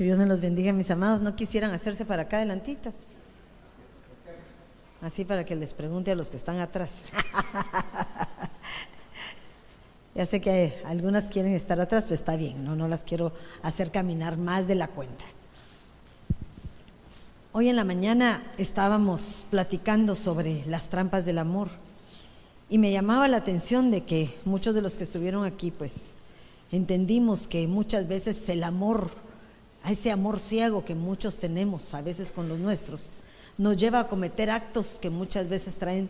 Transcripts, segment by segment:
Que Dios me los bendiga, mis amados. No quisieran hacerse para acá adelantito. Así para que les pregunte a los que están atrás. ya sé que algunas quieren estar atrás, pero está bien, no, no las quiero hacer caminar más de la cuenta. Hoy en la mañana estábamos platicando sobre las trampas del amor y me llamaba la atención de que muchos de los que estuvieron aquí pues entendimos que muchas veces el amor, a ese amor ciego que muchos tenemos a veces con los nuestros, nos lleva a cometer actos que muchas veces traen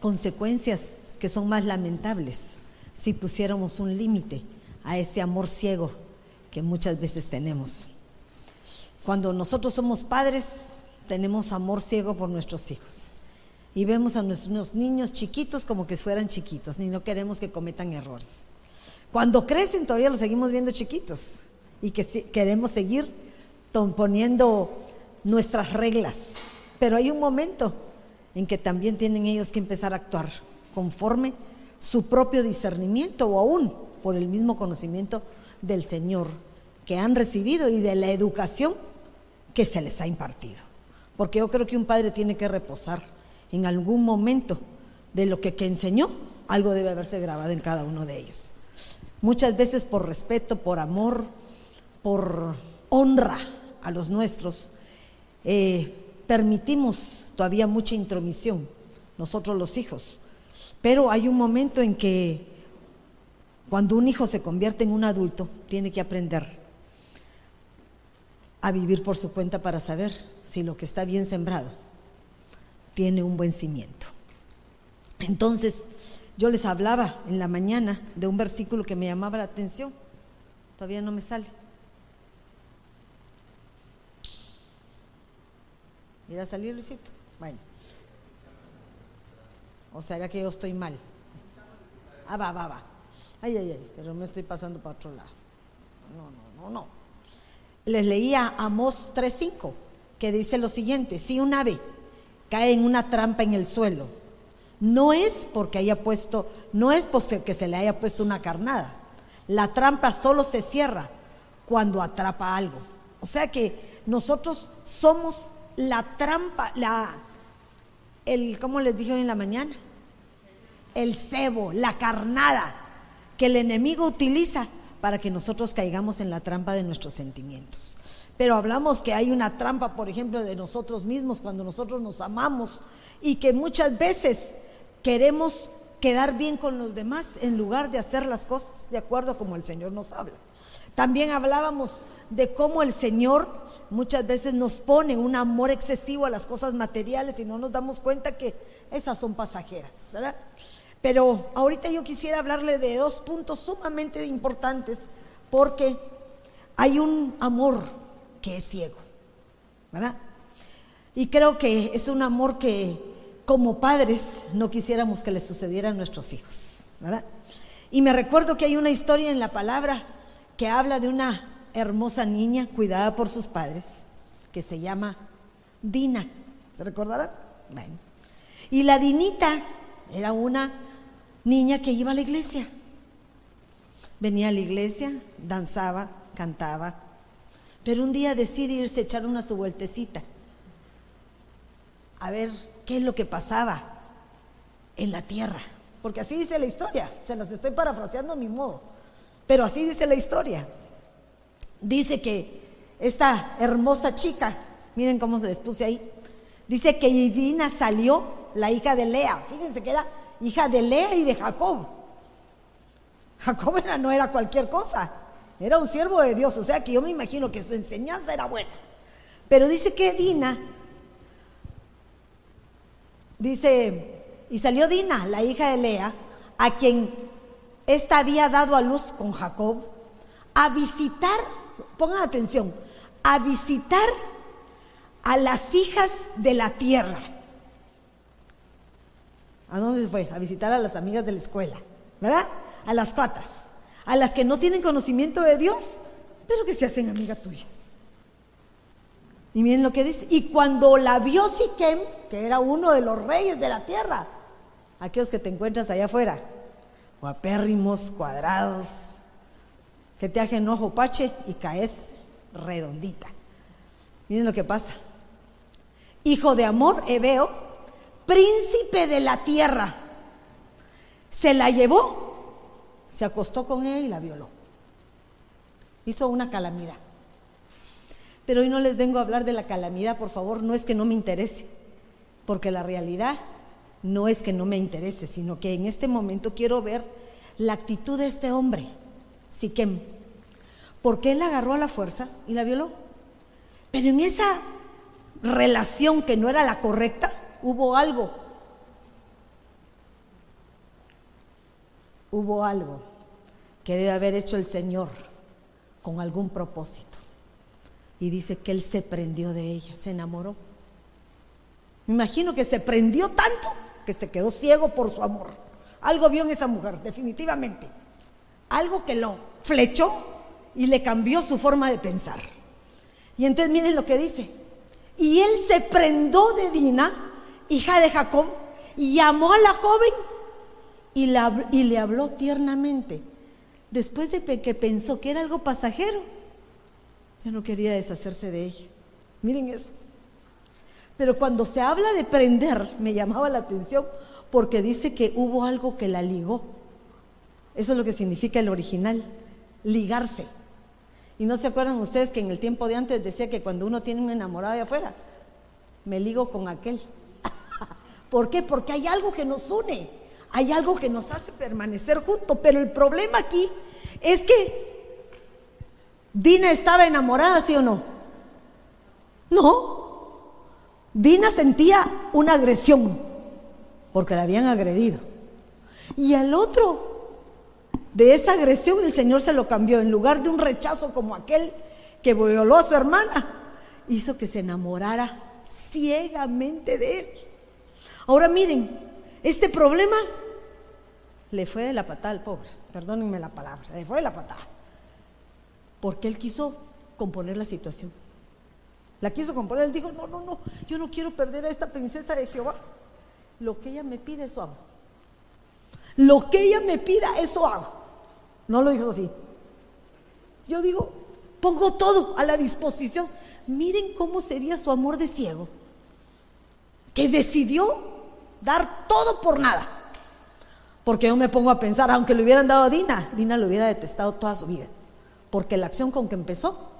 consecuencias que son más lamentables si pusiéramos un límite a ese amor ciego que muchas veces tenemos. Cuando nosotros somos padres, tenemos amor ciego por nuestros hijos. Y vemos a nuestros niños chiquitos como que fueran chiquitos, ni no queremos que cometan errores. Cuando crecen todavía los seguimos viendo chiquitos y que queremos seguir poniendo nuestras reglas. Pero hay un momento en que también tienen ellos que empezar a actuar conforme su propio discernimiento o aún por el mismo conocimiento del Señor que han recibido y de la educación que se les ha impartido. Porque yo creo que un padre tiene que reposar en algún momento de lo que, que enseñó, algo debe haberse grabado en cada uno de ellos. Muchas veces por respeto, por amor, por honra a los nuestros, eh, permitimos todavía mucha intromisión, nosotros los hijos. Pero hay un momento en que cuando un hijo se convierte en un adulto, tiene que aprender a vivir por su cuenta para saber si lo que está bien sembrado tiene un buen cimiento. Entonces, yo les hablaba en la mañana de un versículo que me llamaba la atención. Todavía no me sale. ¿Irá a salir, Luisito? Bueno. O sea, que yo estoy mal. Ah, va, va, va. Ay, ay, ay, pero me estoy pasando para otro lado. No, no, no, no les leía Amós 3.5, que dice lo siguiente, si un ave cae en una trampa en el suelo, no es porque haya puesto, no es porque se le haya puesto una carnada. La trampa solo se cierra cuando atrapa algo. O sea que nosotros somos la trampa, la, el, ¿cómo les dije hoy en la mañana? El cebo, la carnada que el enemigo utiliza para que nosotros caigamos en la trampa de nuestros sentimientos. Pero hablamos que hay una trampa, por ejemplo, de nosotros mismos cuando nosotros nos amamos y que muchas veces queremos quedar bien con los demás en lugar de hacer las cosas de acuerdo a como el Señor nos habla. También hablábamos de cómo el Señor muchas veces nos pone un amor excesivo a las cosas materiales y no nos damos cuenta que esas son pasajeras, ¿verdad? Pero ahorita yo quisiera hablarle de dos puntos sumamente importantes porque hay un amor que es ciego, ¿verdad? Y creo que es un amor que como padres no quisiéramos que le sucediera a nuestros hijos, ¿verdad? Y me recuerdo que hay una historia en la palabra que habla de una hermosa niña cuidada por sus padres que se llama Dina. ¿Se recordarán? Bueno. Y la Dinita era una niña que iba a la iglesia. Venía a la iglesia, danzaba, cantaba, pero un día decide irse a echar una su vueltecita, a ver qué es lo que pasaba en la tierra. Porque así dice la historia, se las estoy parafraseando a mi modo, pero así dice la historia. Dice que esta hermosa chica, miren cómo se les puse ahí, dice que Idina salió, la hija de Lea, fíjense que era hija de Lea y de Jacob. Jacob no era cualquier cosa, era un siervo de Dios, o sea que yo me imagino que su enseñanza era buena. Pero dice que Dina, dice, y salió Dina, la hija de Lea, a quien ésta había dado a luz con Jacob, a visitar, pongan atención, a visitar a las hijas de la tierra. ¿A dónde fue? A visitar a las amigas de la escuela, ¿verdad? A las cuatas, a las que no tienen conocimiento de Dios, pero que se hacen amigas tuyas. Y miren lo que dice. Y cuando la vio Siquem, que era uno de los reyes de la tierra, aquellos que te encuentras allá afuera, guapérrimos, cuadrados, que te hacen ojo pache y caes redondita. Miren lo que pasa. Hijo de amor, Ebeo, príncipe de la tierra. Se la llevó, se acostó con ella y la violó. Hizo una calamidad. Pero hoy no les vengo a hablar de la calamidad, por favor, no es que no me interese, porque la realidad no es que no me interese, sino que en este momento quiero ver la actitud de este hombre, Siquem, porque él la agarró a la fuerza y la violó. Pero en esa relación que no era la correcta, hubo algo. Hubo algo que debe haber hecho el Señor con algún propósito. Y dice que él se prendió de ella, se enamoró. Me imagino que se prendió tanto que se quedó ciego por su amor. Algo vio en esa mujer, definitivamente. Algo que lo flechó y le cambió su forma de pensar. Y entonces miren lo que dice. Y él se prendó de Dina, hija de Jacob, y llamó a la joven y, le habló tiernamente. Después de que pensó que era algo pasajero, ya no quería deshacerse de ella. Miren eso. Pero cuando se habla de prender, me llamaba la atención porque dice que hubo algo que la ligó. Eso es lo que significa el original, ligarse. Y no se acuerdan ustedes que en el tiempo de antes decía que cuando uno tiene un enamorado de afuera, me ligo con aquel. ¿Por qué? Porque hay algo que nos une, hay algo que nos hace permanecer juntos. Pero el problema aquí es que Dina estaba enamorada, ¿sí o no? No, Dina sentía una agresión porque la habían agredido. Y al otro de esa agresión el Señor se lo cambió. En lugar de un rechazo como aquel que violó a su hermana, hizo que se enamorara ciegamente de él. Ahora miren, este problema le fue de la patada al pobre, perdónenme la palabra, le fue de la patada, porque él quiso componer la situación. La quiso componer, él dijo, no, no, no, yo no quiero perder a esta princesa de Jehová. Lo que ella me pide, eso hago. Lo que ella me pida, eso hago. No lo dijo así. Yo digo, pongo todo a la disposición. Miren cómo sería su amor de ciego, que decidió dar todo por nada. Porque yo me pongo a pensar, aunque le hubieran dado a Dina, Dina lo hubiera detestado toda su vida. Porque la acción con que empezó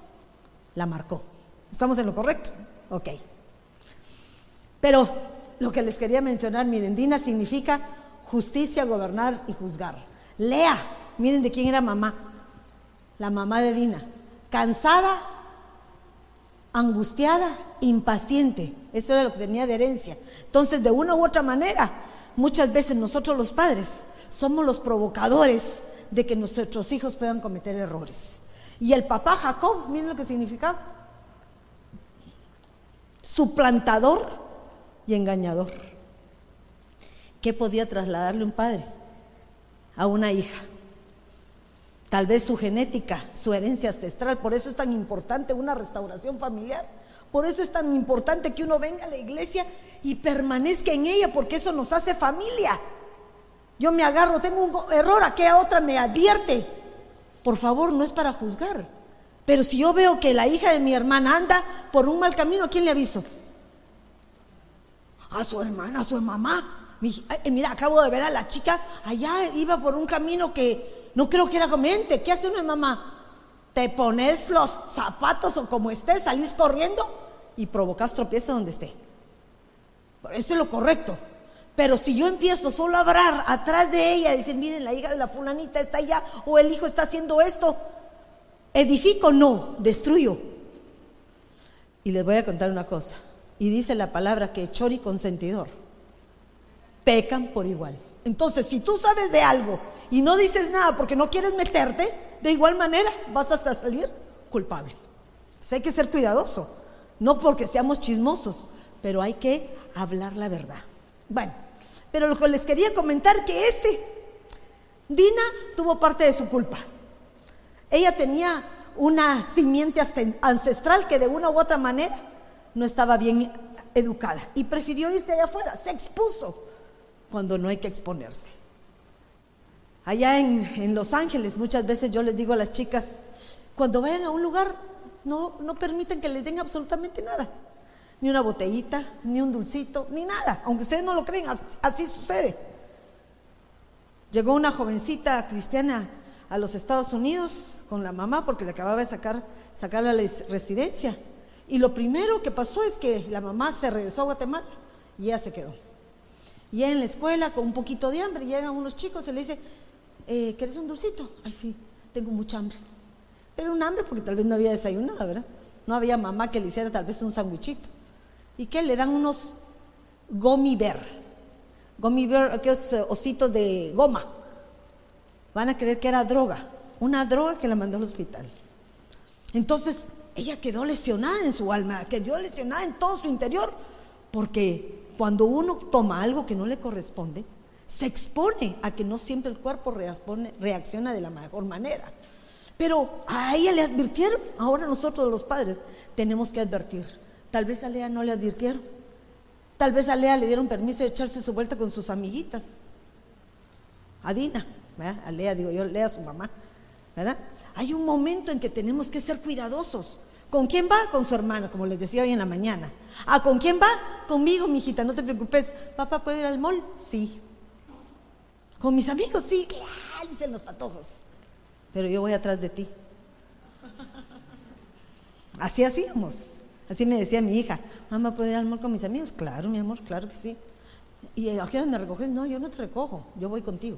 la marcó. ¿Estamos en lo correcto? Ok. Pero lo que les quería mencionar, miren, Dina significa justicia, gobernar y juzgar. Lea, miren de quién era mamá. La mamá de Dina. Cansada, angustiada, impaciente. Eso era lo que tenía de herencia. Entonces, de una u otra manera, muchas veces nosotros los padres somos los provocadores de que nuestros hijos puedan cometer errores. Y el papá Jacob, miren lo que significaba suplantador y engañador. ¿Qué podía trasladarle un padre a una hija? Tal vez su genética, su herencia ancestral. Por eso es tan importante una restauración familiar. Por eso es tan importante que uno venga a la iglesia y permanezca en ella, porque eso nos hace familia. Yo me agarro, tengo un error, aquella otra me advierte. Por favor, no es para juzgar. Pero si yo veo que la hija de mi hermana anda por un mal camino, ¿a quién le aviso? A su hermana, a su mamá. mira, acabo de ver a la chica, allá iba por un camino que no creo que era conveniente. ¿Qué hace una mamá? Te pones los zapatos o como estés, salís corriendo y provocas tropiezo donde esté. Eso es lo correcto. Pero si yo empiezo solo a hablar atrás de ella, decir, miren, la hija de la fulanita está allá, o el hijo está haciendo esto, ¿Edifico? No, destruyo. Y les voy a contar una cosa. Y dice la palabra que chori consentidor pecan por igual. Entonces, si tú sabes de algo y no dices nada porque no quieres meterte, de igual manera vas hasta salir culpable. Entonces hay que ser cuidadoso. No porque seamos chismosos, pero hay que hablar la verdad. Bueno, pero lo que les quería comentar que este, Dina tuvo parte de su culpa. Ella tenía una simiente ancestral que de una u otra manera no estaba bien educada y prefirió irse allá afuera, se expuso cuando no hay que exponerse. Allá en, Los Ángeles muchas veces yo les digo a las chicas, cuando vayan a un lugar, no, no permiten que les den absolutamente nada. Ni una botellita, ni un dulcito, ni nada. Aunque ustedes no lo creen, así sucede. Llegó una jovencita cristiana a los Estados Unidos con la mamá porque le acababa de sacar, sacar la residencia. Y lo primero que pasó es que la mamá se regresó a Guatemala y ella se quedó. Y en la escuela con un poquito de hambre, llegan unos chicos y le dice, eh, ¿quieres un dulcito? Ay, sí, tengo mucha hambre. Pero un hambre porque tal vez no había desayunado, ¿verdad? No había mamá que le hiciera tal vez un sandwichito. ¿Y qué? Le dan unos gummy bear. Gummy bear, aquellos eh, ositos de goma. Van a creer que era droga. Una droga que la mandó al hospital. Entonces, ella quedó lesionada en su alma, quedó lesionada en todo su interior, porque cuando uno toma algo que no le corresponde, se expone a que no siempre el cuerpo reacciona de la mejor manera. Pero a ella le advirtieron, ahora nosotros los padres tenemos que advertir. Tal vez a Lea no le advirtieron. Tal vez a Lea le dieron permiso de echarse su vuelta con sus amiguitas. A Dina, a Lea digo yo, Lea su mamá, ¿verdad? Hay un momento en que tenemos que ser cuidadosos. ¿Con quién va? Con su hermana, como les decía hoy en la mañana. ¿A con quién va? Conmigo, mi hijita, no te preocupes. ¿Papá puede ir al mall? Sí. ¿Con mis amigos? Sí, dicen los patojos. Pero yo voy atrás de ti. Así hacíamos. Así me decía mi hija, mamá, ¿puedo ir al mall con mis amigos? Claro, mi amor, claro que sí. ¿Y a qué hora me recoges? No, yo no te recojo, yo voy contigo.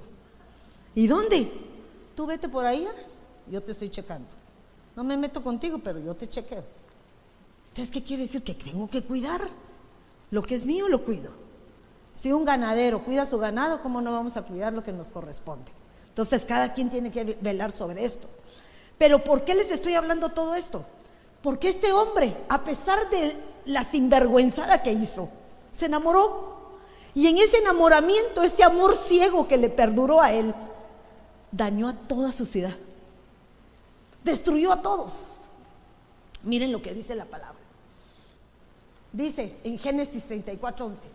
¿Y dónde? Tú vete por ahí, yo te estoy checando. No me meto contigo, pero yo te chequeo. Entonces, ¿qué quiere decir? Que tengo que cuidar. Lo que es mío lo cuido. Si un ganadero cuida su ganado, ¿cómo no vamos a cuidar lo que nos corresponde? Entonces, cada quien tiene que velar sobre esto. Pero ¿por qué les estoy hablando todo esto? Porque este hombre, a pesar de la sinvergüenzada que hizo, se enamoró. Y en ese enamoramiento, ese amor ciego que le perduró a él, dañó a toda su ciudad. Destruyó a todos. Miren lo que dice la palabra. Dice en Génesis 34, 11.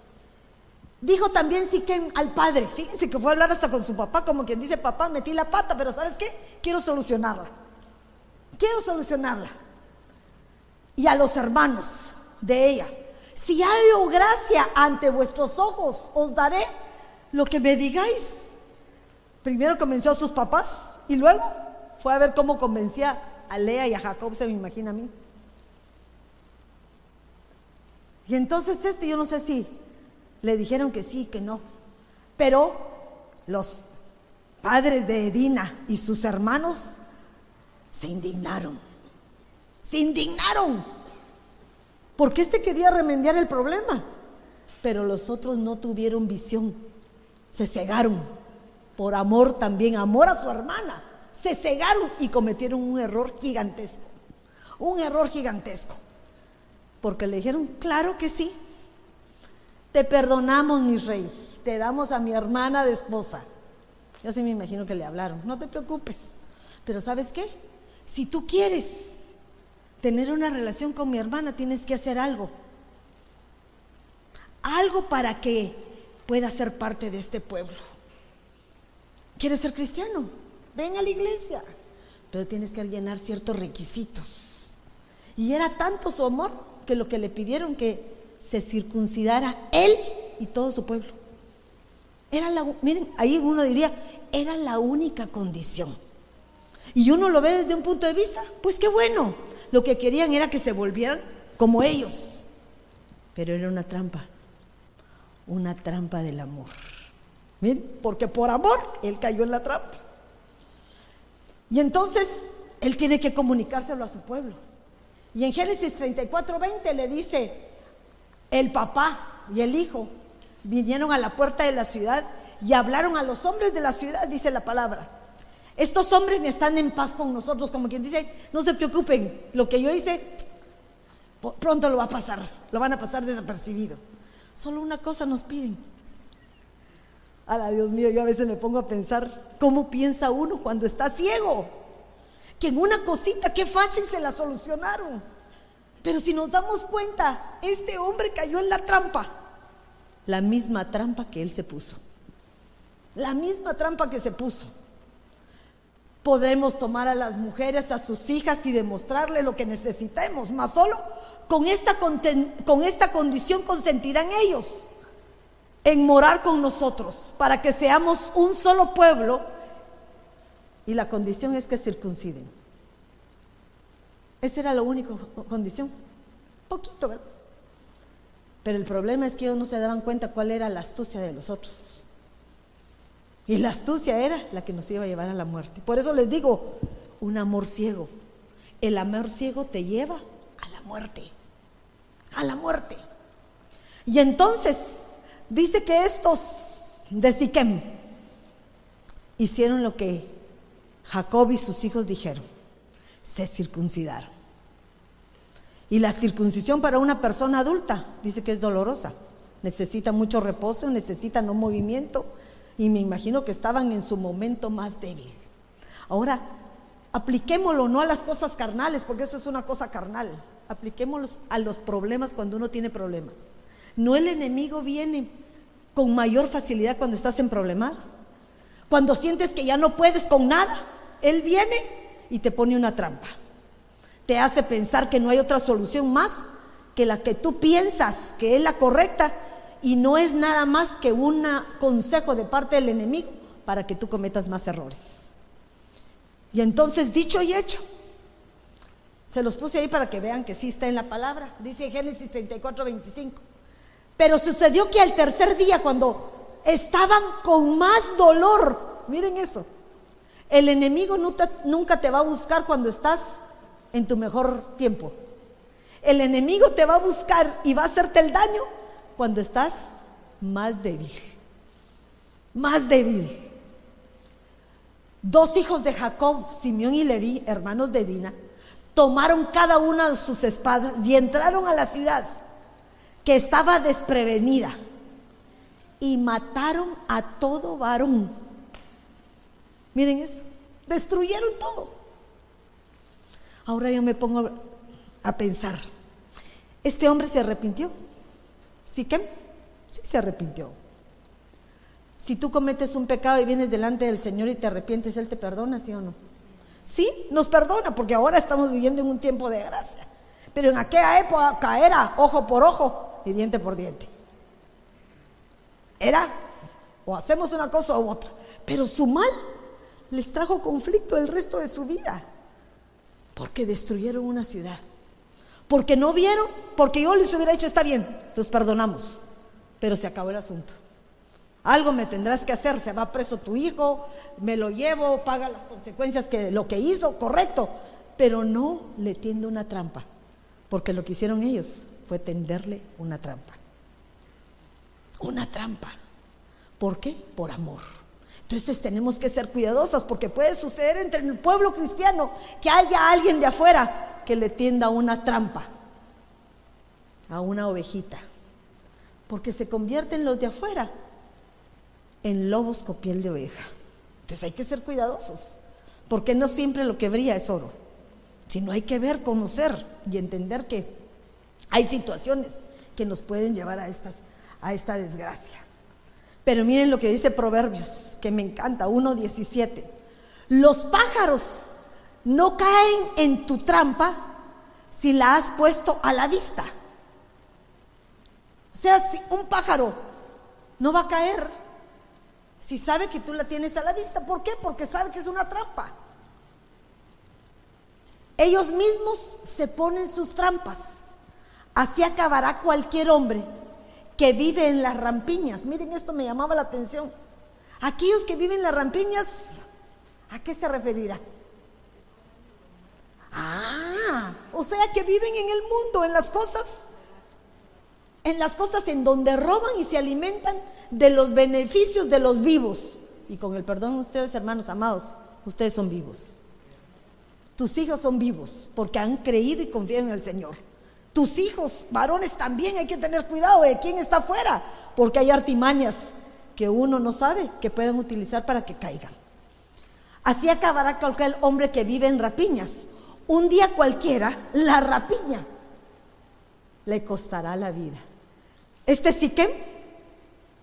Dijo también Siquem al padre, fíjense que fue a hablar hasta con su papá, como quien dice, papá, metí la pata, pero ¿sabes qué? Quiero solucionarla. Quiero solucionarla. Y a los hermanos de ella, si hallo gracia ante vuestros ojos, os daré lo que me digáis. Primero convenció a sus papás y luego fue a ver cómo convencía a Lea y a Jacob, se me imagina a mí. Y entonces esto yo no sé si le dijeron que sí, que no. Pero los padres de Edina y sus hermanos se indignaron. Se indignaron. Porque este quería remediar el problema. Pero los otros no tuvieron visión. Se cegaron. Por amor también, amor a su hermana. Se cegaron y cometieron un error gigantesco. Un error gigantesco. Porque le dijeron, claro que sí. Te perdonamos, mi rey. Te damos a mi hermana de esposa. Yo sí me imagino que le hablaron. No te preocupes. Pero ¿sabes qué? Si tú quieres tener una relación con mi hermana, tienes que hacer algo. Algo para que pueda ser parte de este pueblo. ¿Quieres ser cristiano? Ven a la iglesia. Pero tienes que llenar ciertos requisitos. Y era tanto su amor que lo que le pidieron que se circuncidara él y todo su pueblo. Era la, miren, ahí uno diría, era la única condición. Y uno lo ve desde un punto de vista, pues qué bueno. Lo que querían era que se volvieran como ellos. Pero era una trampa, una trampa del amor. Miren, porque por amor él cayó en la trampa. Y entonces él tiene que comunicárselo a su pueblo. Y en Génesis 34, 20 le dice, el papá y el hijo vinieron a la puerta de la ciudad y hablaron a los hombres de la ciudad, dice la palabra. Estos hombres están en paz con nosotros, como quien dice, no se preocupen, lo que yo hice pronto lo va a pasar, lo van a pasar desapercibido. Solo una cosa nos piden. Ala, Dios mío, yo a veces me pongo a pensar cómo piensa uno cuando está ciego. Que en una cosita, qué fácil se la solucionaron. Pero si nos damos cuenta, este hombre cayó en la trampa, la misma trampa que él se puso, la misma trampa que se puso. Podremos tomar a las mujeres, a sus hijas y demostrarle lo que necesitemos, más solo con esta, con esta condición consentirán ellos en morar con nosotros, para que seamos un solo pueblo, y la condición es que circunciden. Esa era la única condición. Poquito. Pero el problema es que ellos no se daban cuenta cuál era la astucia de los otros. Y la astucia era la que nos iba a llevar a la muerte. Por eso les digo, un amor ciego. El amor ciego te lleva a la muerte. A la muerte. Y entonces dice que estos de Siquem hicieron lo que Jacob y sus hijos dijeron. Se circuncidaron. Y la circuncisión para una persona adulta dice que es dolorosa. Necesita mucho reposo, necesita no movimiento. Y me imagino que estaban en su momento más débil. Ahora, apliquémoslo no a las cosas carnales, porque eso es una cosa carnal. Apliquémoslo a los problemas cuando uno tiene problemas. No el enemigo viene con mayor facilidad cuando estás en problema. Cuando sientes que ya no puedes con nada, Él viene y te pone una trampa te hace pensar que no hay otra solución más que la que tú piensas que es la correcta y no es nada más que un consejo de parte del enemigo para que tú cometas más errores. Y entonces, dicho y hecho, se los puse ahí para que vean que sí está en la palabra. Dice Génesis 34, 25. Pero sucedió que al tercer día, cuando estaban con más dolor, miren eso, el enemigo nunca te va a buscar cuando estás en tu mejor tiempo. El enemigo te va a buscar y va a hacerte el daño cuando estás más débil. Más débil. Dos hijos de Jacob, Simeón y Leví, hermanos de Dina, tomaron cada una de sus espadas y entraron a la ciudad que estaba desprevenida y mataron a todo varón. Miren eso, destruyeron todo. Ahora yo me pongo a pensar, ¿este hombre se arrepintió? ¿Sí que? Sí se arrepintió. Si tú cometes un pecado y vienes delante del Señor y te arrepientes, Él te perdona, ¿sí o no? Sí, nos perdona, porque ahora estamos viviendo en un tiempo de gracia. Pero en aquella época era ojo por ojo y diente por diente. Era o hacemos una cosa u otra. Pero su mal les trajo conflicto el resto de su vida. Porque destruyeron una ciudad. Porque no vieron, porque yo les hubiera dicho, está bien, los perdonamos. Pero se acabó el asunto. Algo me tendrás que hacer, se va preso tu hijo, me lo llevo, paga las consecuencias que lo que hizo, correcto. Pero no le tiende una trampa, porque lo que hicieron ellos fue tenderle una trampa. Una trampa. ¿Por qué? Por amor. Entonces tenemos que ser cuidadosas porque puede suceder entre el pueblo cristiano que haya alguien de afuera que le tienda una trampa a una ovejita. Porque se convierten los de afuera en lobos con piel de oveja. Entonces hay que ser cuidadosos, porque no siempre lo que brilla es oro, sino hay que ver, conocer y entender que hay situaciones que nos pueden llevar a, a esta desgracia. Pero miren lo que dice Proverbios, que me encanta, 1.17. Los pájaros no caen en tu trampa si la has puesto a la vista. O sea, si un pájaro no va a caer si sabe que tú la tienes a la vista. ¿Por qué? Porque sabe que es una trampa. Ellos mismos se ponen sus trampas. Así acabará cualquier hombre que vive en las rampiñas. Miren, esto me llamaba la atención. Aquellos que viven en las rampiñas, ¿a qué se referirá? Ah, o sea que viven en el mundo, en las cosas, en las cosas en donde roban y se alimentan de los beneficios de los vivos. Y con el perdón ustedes, hermanos amados, ustedes son vivos. Tus hijos son vivos porque han creído y confían en el Señor. Tus hijos, varones, también hay que tener cuidado de quién está afuera, porque hay artimañas que uno no sabe que pueden utilizar para que caigan. Así acabará cualquier hombre que vive en rapiñas. Un día cualquiera, la rapiña le costará la vida. Este Siquem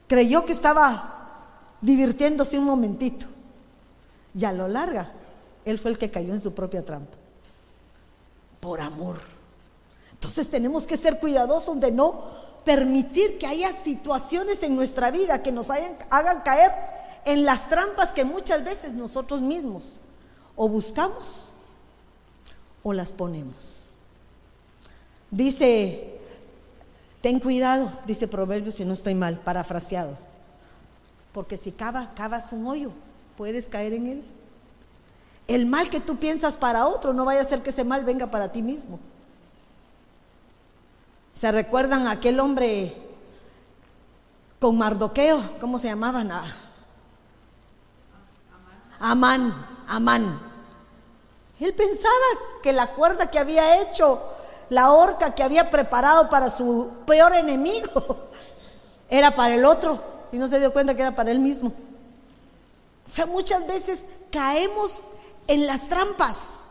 creyó que estaba divirtiéndose un momentito y a lo larga él fue el que cayó en su propia trampa. Por amor. Entonces tenemos que ser cuidadosos de no permitir que haya situaciones en nuestra vida que nos hagan caer en las trampas que muchas veces nosotros mismos o buscamos o las ponemos. Dice, ten cuidado, dice Proverbios, si no estoy mal, parafraseado, porque si cava, cavas un hoyo, puedes caer en él. El mal que tú piensas para otro, no vaya a ser que ese mal venga para ti mismo. ¿Se recuerdan a aquel hombre con Mardoqueo? ¿Cómo se llamaban? Ah, Amán, Amán. Él pensaba que la cuerda que había hecho, la horca que había preparado para su peor enemigo, era para el otro y no se dio cuenta que era para él mismo. O sea, muchas veces caemos en las trampas,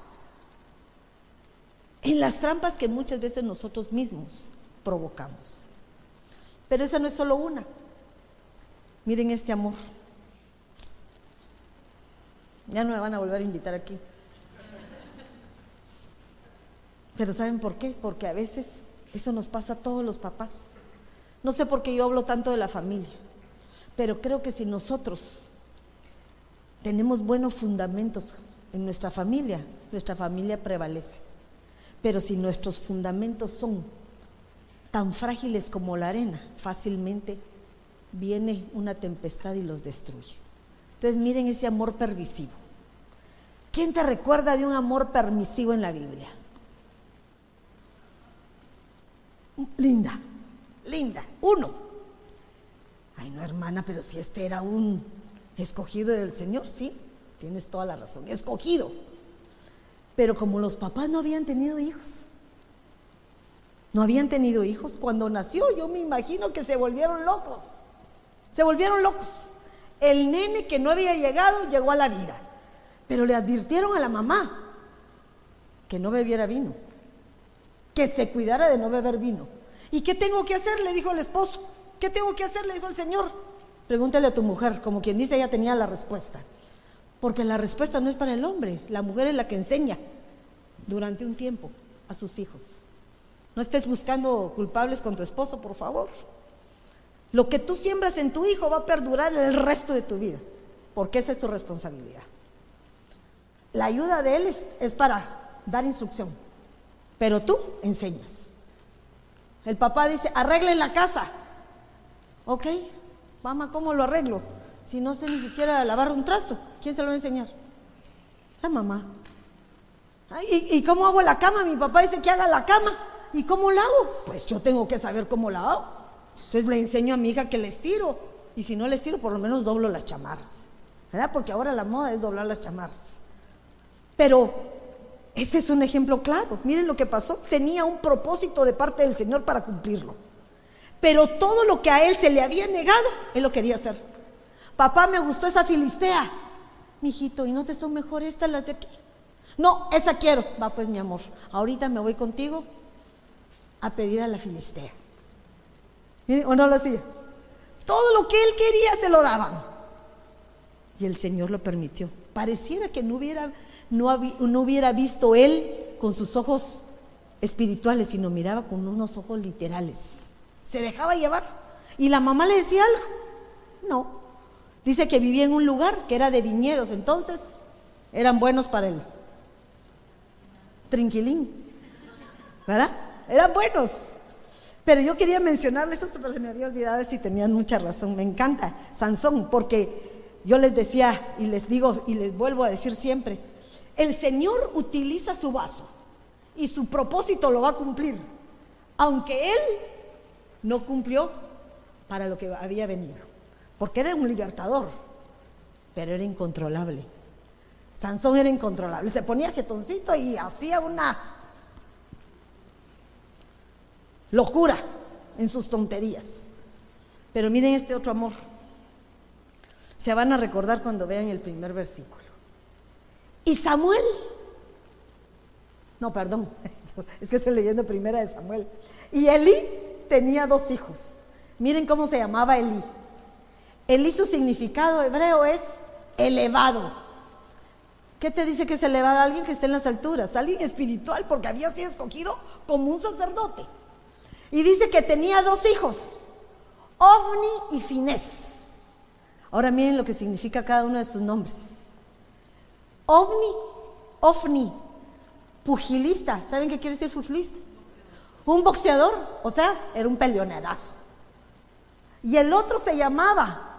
en las trampas que muchas veces nosotros mismos provocamos. Pero esa no es solo una. Miren este amor. Ya no me van a volver a invitar aquí. Pero ¿saben por qué? Porque a veces eso nos pasa a todos los papás. No sé por qué yo hablo tanto de la familia, pero creo que si nosotros tenemos buenos fundamentos en nuestra familia, nuestra familia prevalece. Pero si nuestros fundamentos son tan frágiles como la arena, fácilmente viene una tempestad y los destruye. Entonces miren ese amor permisivo. ¿Quién te recuerda de un amor permisivo en la Biblia? Linda, linda, uno. Ay, no, hermana, pero si este era un escogido del Señor, sí, tienes toda la razón, escogido. Pero como los papás no habían tenido hijos, no habían tenido hijos, cuando nació yo me imagino que se volvieron locos, se volvieron locos. El nene que no había llegado llegó a la vida. Pero le advirtieron a la mamá que no bebiera vino, que se cuidara de no beber vino. ¿Y qué tengo que hacer? Le dijo el esposo. ¿Qué tengo que hacer? Le dijo el Señor. Pregúntale a tu mujer, como quien dice, ella tenía la respuesta. Porque la respuesta no es para el hombre, la mujer es la que enseña durante un tiempo a sus hijos. No estés buscando culpables con tu esposo, por favor. Lo que tú siembras en tu hijo va a perdurar el resto de tu vida, porque esa es tu responsabilidad. La ayuda de Él es, para dar instrucción, pero tú enseñas. El papá dice, arreglen la casa. Ok, mamá, ¿cómo lo arreglo? Si no sé ni siquiera lavar un trasto, ¿quién se lo va a enseñar? La mamá. ¿y, ¿Y cómo hago la cama? Mi papá dice que haga la cama. ¿Y cómo la hago? Pues yo tengo que saber cómo la hago. Entonces le enseño a mi hija que les tiro. Y si no les tiro, por lo menos doblo las chamarras. ¿Verdad? Porque ahora la moda es doblar las chamarras. Pero ese es un ejemplo claro. Miren lo que pasó. Tenía un propósito de parte del Señor para cumplirlo. Pero todo lo que a él se le había negado, él lo quería hacer. Papá, me gustó esa filistea. Mijito, ¿y no te son mejor esta la de aquí? No, esa quiero. Va pues, mi amor. Ahorita me voy contigo a pedir a la filistea. ¿O no lo hacía? Todo lo que él quería se lo daban. Y el Señor lo permitió. Pareciera que no hubiera no, hubiera visto él con sus ojos espirituales, sino miraba con unos ojos literales. Se dejaba llevar. Y la mamá le decía algo. No. Dice que vivía en un lugar que era de viñedos, entonces eran buenos para él. Trinquilín. ¿Verdad? Eran buenos. Pero yo quería mencionarles esto, pero se me había olvidado si tenían mucha razón. Me encanta Sansón, porque yo les decía y les digo y les vuelvo a decir siempre, el Señor utiliza su vaso y su propósito lo va a cumplir, aunque Él no cumplió para lo que había venido, porque era un libertador, pero era incontrolable. Sansón era incontrolable, se ponía jetoncito y hacía una locura en sus tonterías. Pero miren este otro amor. Se van a recordar cuando vean el primer versículo. Y Samuel, no, perdón, es que estoy leyendo primera de Samuel. Y Elí tenía dos hijos. Miren cómo se llamaba Elí. Elí su significado hebreo es elevado. ¿Qué te dice que dar a alguien que esté en las alturas? Alguien espiritual, porque había sido escogido como un sacerdote. Y dice que tenía dos hijos, Ovni y Finés. Ahora miren lo que significa cada uno de sus nombres. Ovni, Ovni, pugilista. ¿Saben qué quiere decir pugilista? Un boxeador, o sea, era un peleonerazo. Y el otro se llamaba,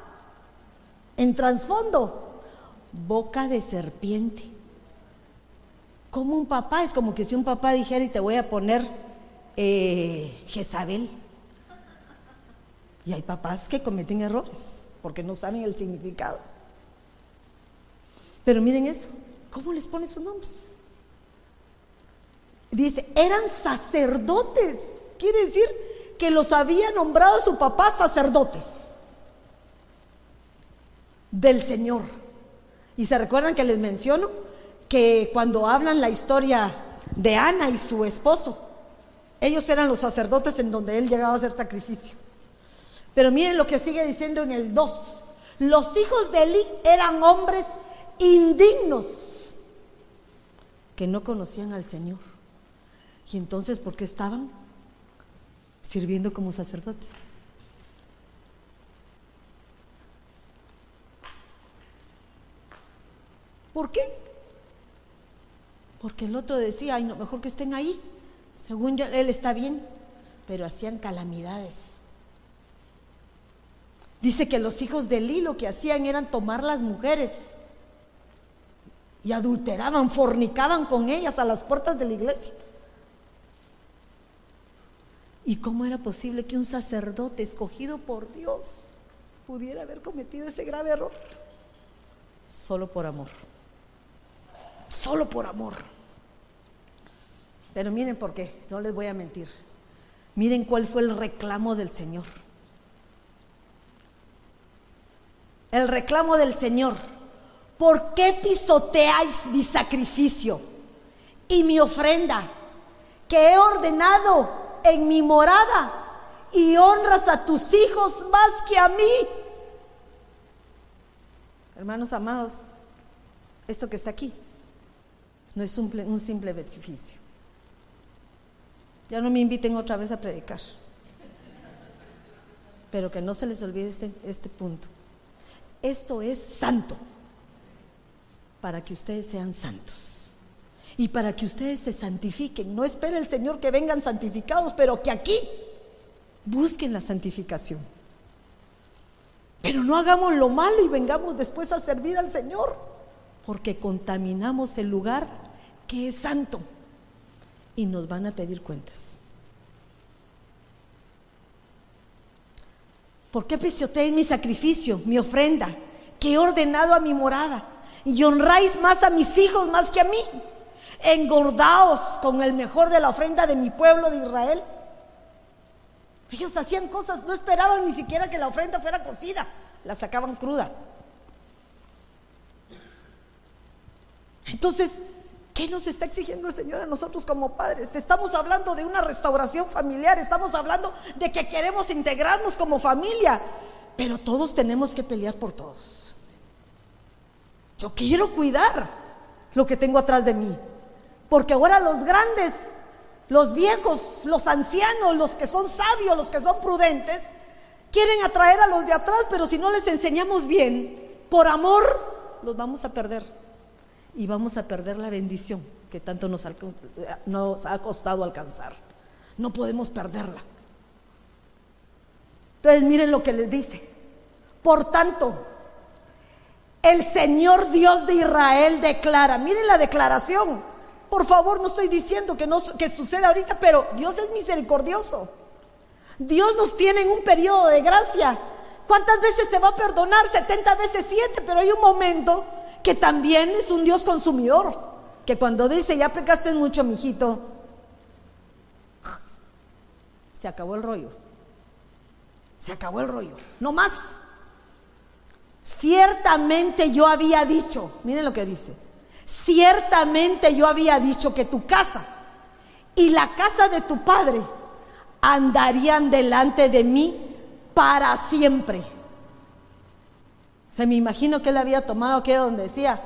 en trasfondo, boca de serpiente. Como un papá, es como que si un papá dijera y te voy a poner eh, Jezabel. Y hay papás que cometen errores porque no saben el significado. Pero miren eso, ¿cómo les pone sus nombres? Dice, eran sacerdotes. Quiere decir que los había nombrado su papá sacerdotes del Señor. Y se recuerdan que les menciono que cuando hablan la historia de Ana y su esposo, ellos eran los sacerdotes en donde él llegaba a hacer sacrificio. Pero miren lo que sigue diciendo en el 2. Los hijos de Eli eran hombres indignos que no conocían al Señor. Y entonces, ¿por qué estaban sirviendo como sacerdotes? ¿Por qué? Porque el otro decía, ay, no, mejor que estén ahí. Según él está bien, pero hacían calamidades. Dice que los hijos de Eli lo que hacían eran tomar las mujeres y adulteraban, fornicaban con ellas a las puertas de la iglesia. ¿Y cómo era posible que un sacerdote escogido por Dios pudiera haber cometido ese grave error? Solo por amor. Solo por amor. Pero miren por qué, no les voy a mentir. Miren cuál fue el reclamo del Señor. el reclamo del Señor. ¿Por qué pisoteáis mi sacrificio y mi ofrenda que he ordenado en mi morada y honras a tus hijos más que a mí? Hermanos amados, esto que está aquí no es un, un simple beneficio. Ya no me inviten otra vez a predicar. Pero que no se les olvide este, este punto. Esto es santo para que ustedes sean santos y para que ustedes se santifiquen. No espere el Señor que vengan santificados, pero que aquí busquen la santificación. Pero no hagamos lo malo y vengamos después a servir al Señor, porque contaminamos el lugar que es santo y nos van a pedir cuentas. ¿Por qué pisoteáis mi sacrificio, mi ofrenda, que he ordenado a mi morada? Y honráis más a mis hijos más que a mí. Engordaos con el mejor de la ofrenda de mi pueblo de Israel. Ellos hacían cosas, no esperaban ni siquiera que la ofrenda fuera cocida, la sacaban cruda. Entonces, ¿Qué nos está exigiendo el Señor a nosotros como padres? Estamos hablando de una restauración familiar, estamos hablando de que queremos integrarnos como familia, pero todos tenemos que pelear por todos. Yo quiero cuidar lo que tengo atrás de mí, porque ahora los grandes, los viejos, los ancianos, los que son sabios, los que son prudentes, quieren atraer a los de atrás, pero si no les enseñamos bien, por amor, los vamos a perder y vamos a perder la bendición que tanto nos, ha costado alcanzar. No podemos perderla. Entonces miren lo que les dice. Por tanto, el Señor Dios de Israel declara, miren la declaración. Por favor, no estoy diciendo que, no, que suceda ahorita, pero Dios es misericordioso. Dios nos tiene en un periodo de gracia. ¿Cuántas veces te va a perdonar? 70 veces 7, pero hay un momento que también es un Dios consumidor, que cuando dice, ya pecaste mucho, mijito, se acabó el rollo. Se acabó el rollo. No más. Ciertamente yo había dicho, miren lo que dice, ciertamente yo había dicho que tu casa y la casa de tu padre andarían delante de mí para siempre. Se me imagino que él había tomado aquello donde decía,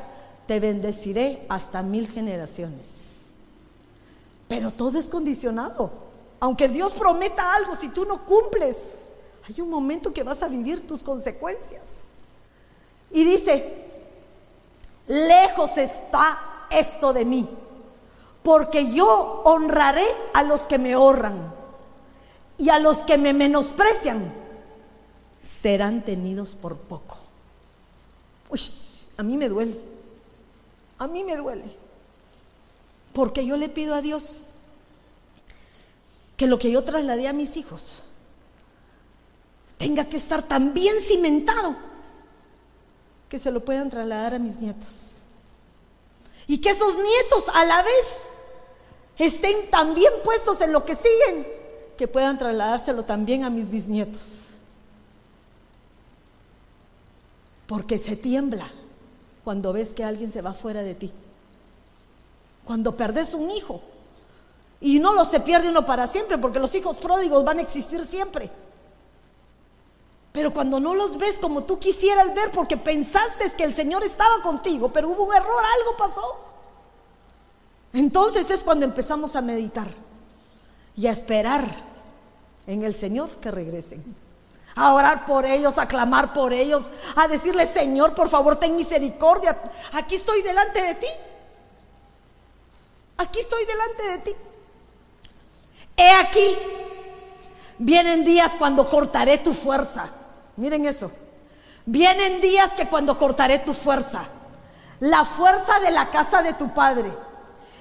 te bendeciré hasta mil generaciones. Pero todo es condicionado. Aunque Dios prometa algo, si tú no cumples, hay un momento que vas a vivir tus consecuencias. Y dice, lejos está esto de mí, porque yo honraré a los que me honran y a los que me menosprecian serán tenidos por poco. Uy, a mí me duele, a mí me duele, porque yo le pido a Dios que lo que yo trasladé a mis hijos tenga que estar tan bien cimentado que se lo puedan trasladar a mis nietos. Y que esos nietos a la vez estén tan bien puestos en lo que siguen que puedan trasladárselo también a mis bisnietos. Porque se tiembla cuando ves que alguien se va fuera de ti. Cuando perdes un hijo. Y no lo se pierde uno para siempre, porque los hijos pródigos van a existir siempre. Pero cuando no los ves como tú quisieras ver, porque pensaste que el Señor estaba contigo, pero hubo un error, algo pasó. Entonces es cuando empezamos a meditar y a esperar en el Señor que regresen. A orar por ellos, a clamar por ellos, a decirle, Señor, por favor, ten misericordia. Aquí estoy delante de ti. Aquí estoy delante de ti. He aquí, vienen días cuando cortaré tu fuerza. Miren eso. Vienen días que cuando cortaré tu fuerza, la fuerza de la casa de tu padre,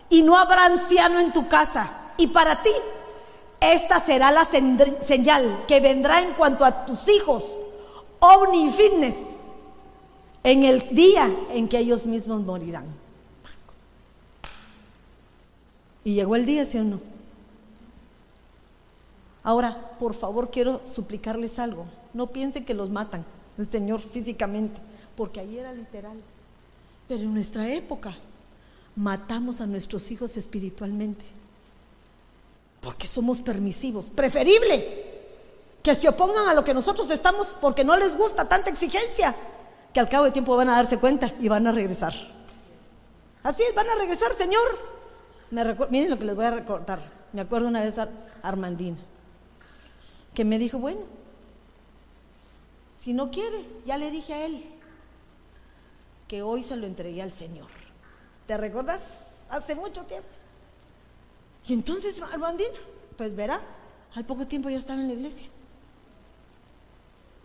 y no habrá anciano en tu casa. Y para ti esta será la señal que vendrá en cuanto a tus hijos, ovni en el día en que ellos mismos morirán. Y llegó el día, ¿sí o no? Ahora, por favor, quiero suplicarles algo. No piensen que los matan el Señor físicamente, porque ahí era literal. Pero en nuestra época matamos a nuestros hijos espiritualmente. Porque somos permisivos. Preferible que se opongan a lo que nosotros estamos porque no les gusta tanta exigencia, que al cabo de tiempo van a darse cuenta y van a regresar. Así es, van a regresar, Señor. Me miren lo que les voy a recordar. Me acuerdo una vez a Armandina, que me dijo, bueno, si no quiere, ya le dije a él que hoy se lo entregué al Señor. ¿Te recuerdas? Hace mucho tiempo. Y entonces, Armandina, pues verá, al poco tiempo ya estaba en la iglesia.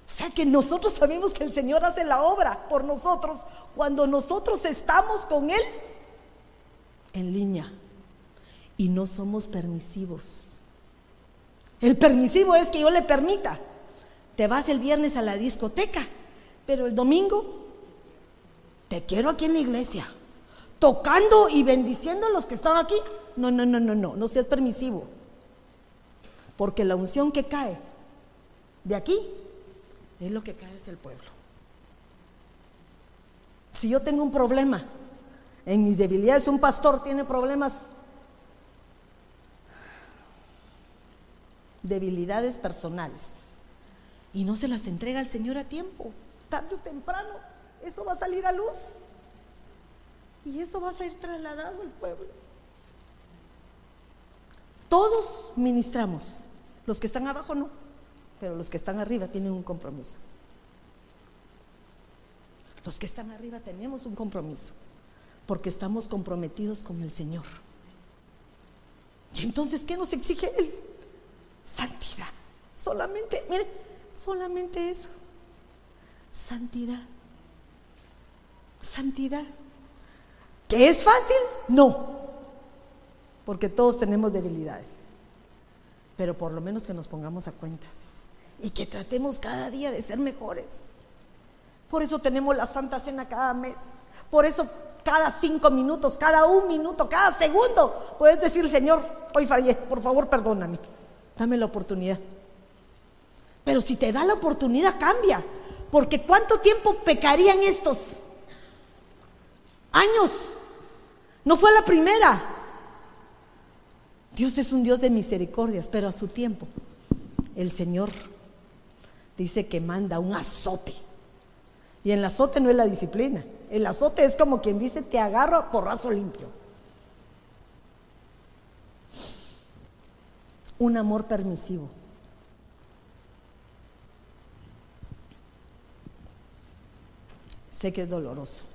O sea que nosotros sabemos que el Señor hace la obra por nosotros cuando nosotros estamos con Él en línea y no somos permisivos. El permisivo es que yo le permita. Te vas el viernes a la discoteca, pero el domingo te quiero aquí en la iglesia, tocando y bendiciendo a los que están aquí. No, no, no, no, no, no seas permisivo. Porque la unción que cae de aquí es lo que cae hacia el pueblo. Si yo tengo un problema en mis debilidades, un pastor tiene problemas, debilidades personales, y no se las entrega al Señor a tiempo, tarde o temprano, eso va a salir a luz. Y eso va a ser trasladado al pueblo. Todos ministramos. Los que están abajo no, pero los que están arriba tienen un compromiso. Los que están arriba tenemos un compromiso, porque estamos comprometidos con el Señor. Y entonces, ¿qué nos exige Él? Santidad. Solamente, mire, solamente eso. Santidad. Santidad. ¿Que es fácil? No porque todos tenemos debilidades. Pero por lo menos que nos pongamos a cuentas y que tratemos cada día de ser mejores. Por eso tenemos la Santa Cena cada mes. Por eso cada cinco minutos, cada un minuto, cada segundo, puedes decir, Señor, hoy fallé, por favor perdóname, dame la oportunidad. Pero si te da la oportunidad, cambia. Porque ¿cuánto tiempo pecarían estos? Años. No fue la primera. Dios es un Dios de misericordias, pero a su tiempo el Señor dice que manda un azote. Y el azote no es la disciplina, El azote es como quien dice, te agarro a porrazo limpio. Un amor permisivo. Sé que es doloroso.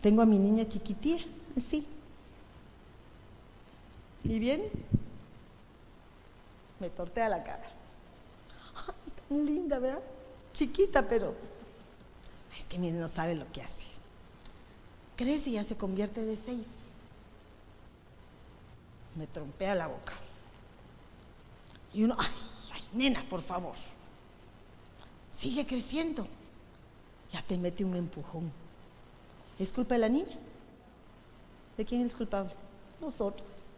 Tengo a mi niña chiquitía, así. Y bien, me tortea la cara. Ay, tan linda, ¿verdad? Chiquita, pero es que no sabe lo que hace. Crece y ya se convierte de seis. Me trompea la boca. Y uno, ay, ay, nena, por favor. Sigue creciendo. Ya te mete un empujón. ¿Es culpa de la niña? ¿De quién es culpable? Nosotros.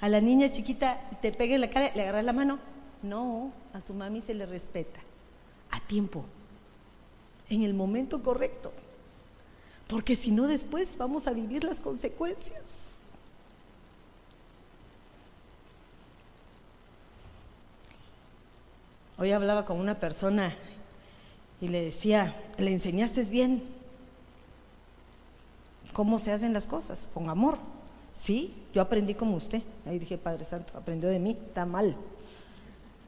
A la niña chiquita te pega en la cara, le agarras la mano. No, a su mami se le respeta. A tiempo. En el momento correcto. Porque si no, después vamos a vivir las consecuencias. Hoy hablaba con una persona y le decía, ¿le enseñaste bien cómo se hacen las cosas? Con amor. Sí, yo aprendí como usted. Ahí dije, Padre Santo, aprendió de mí, está mal.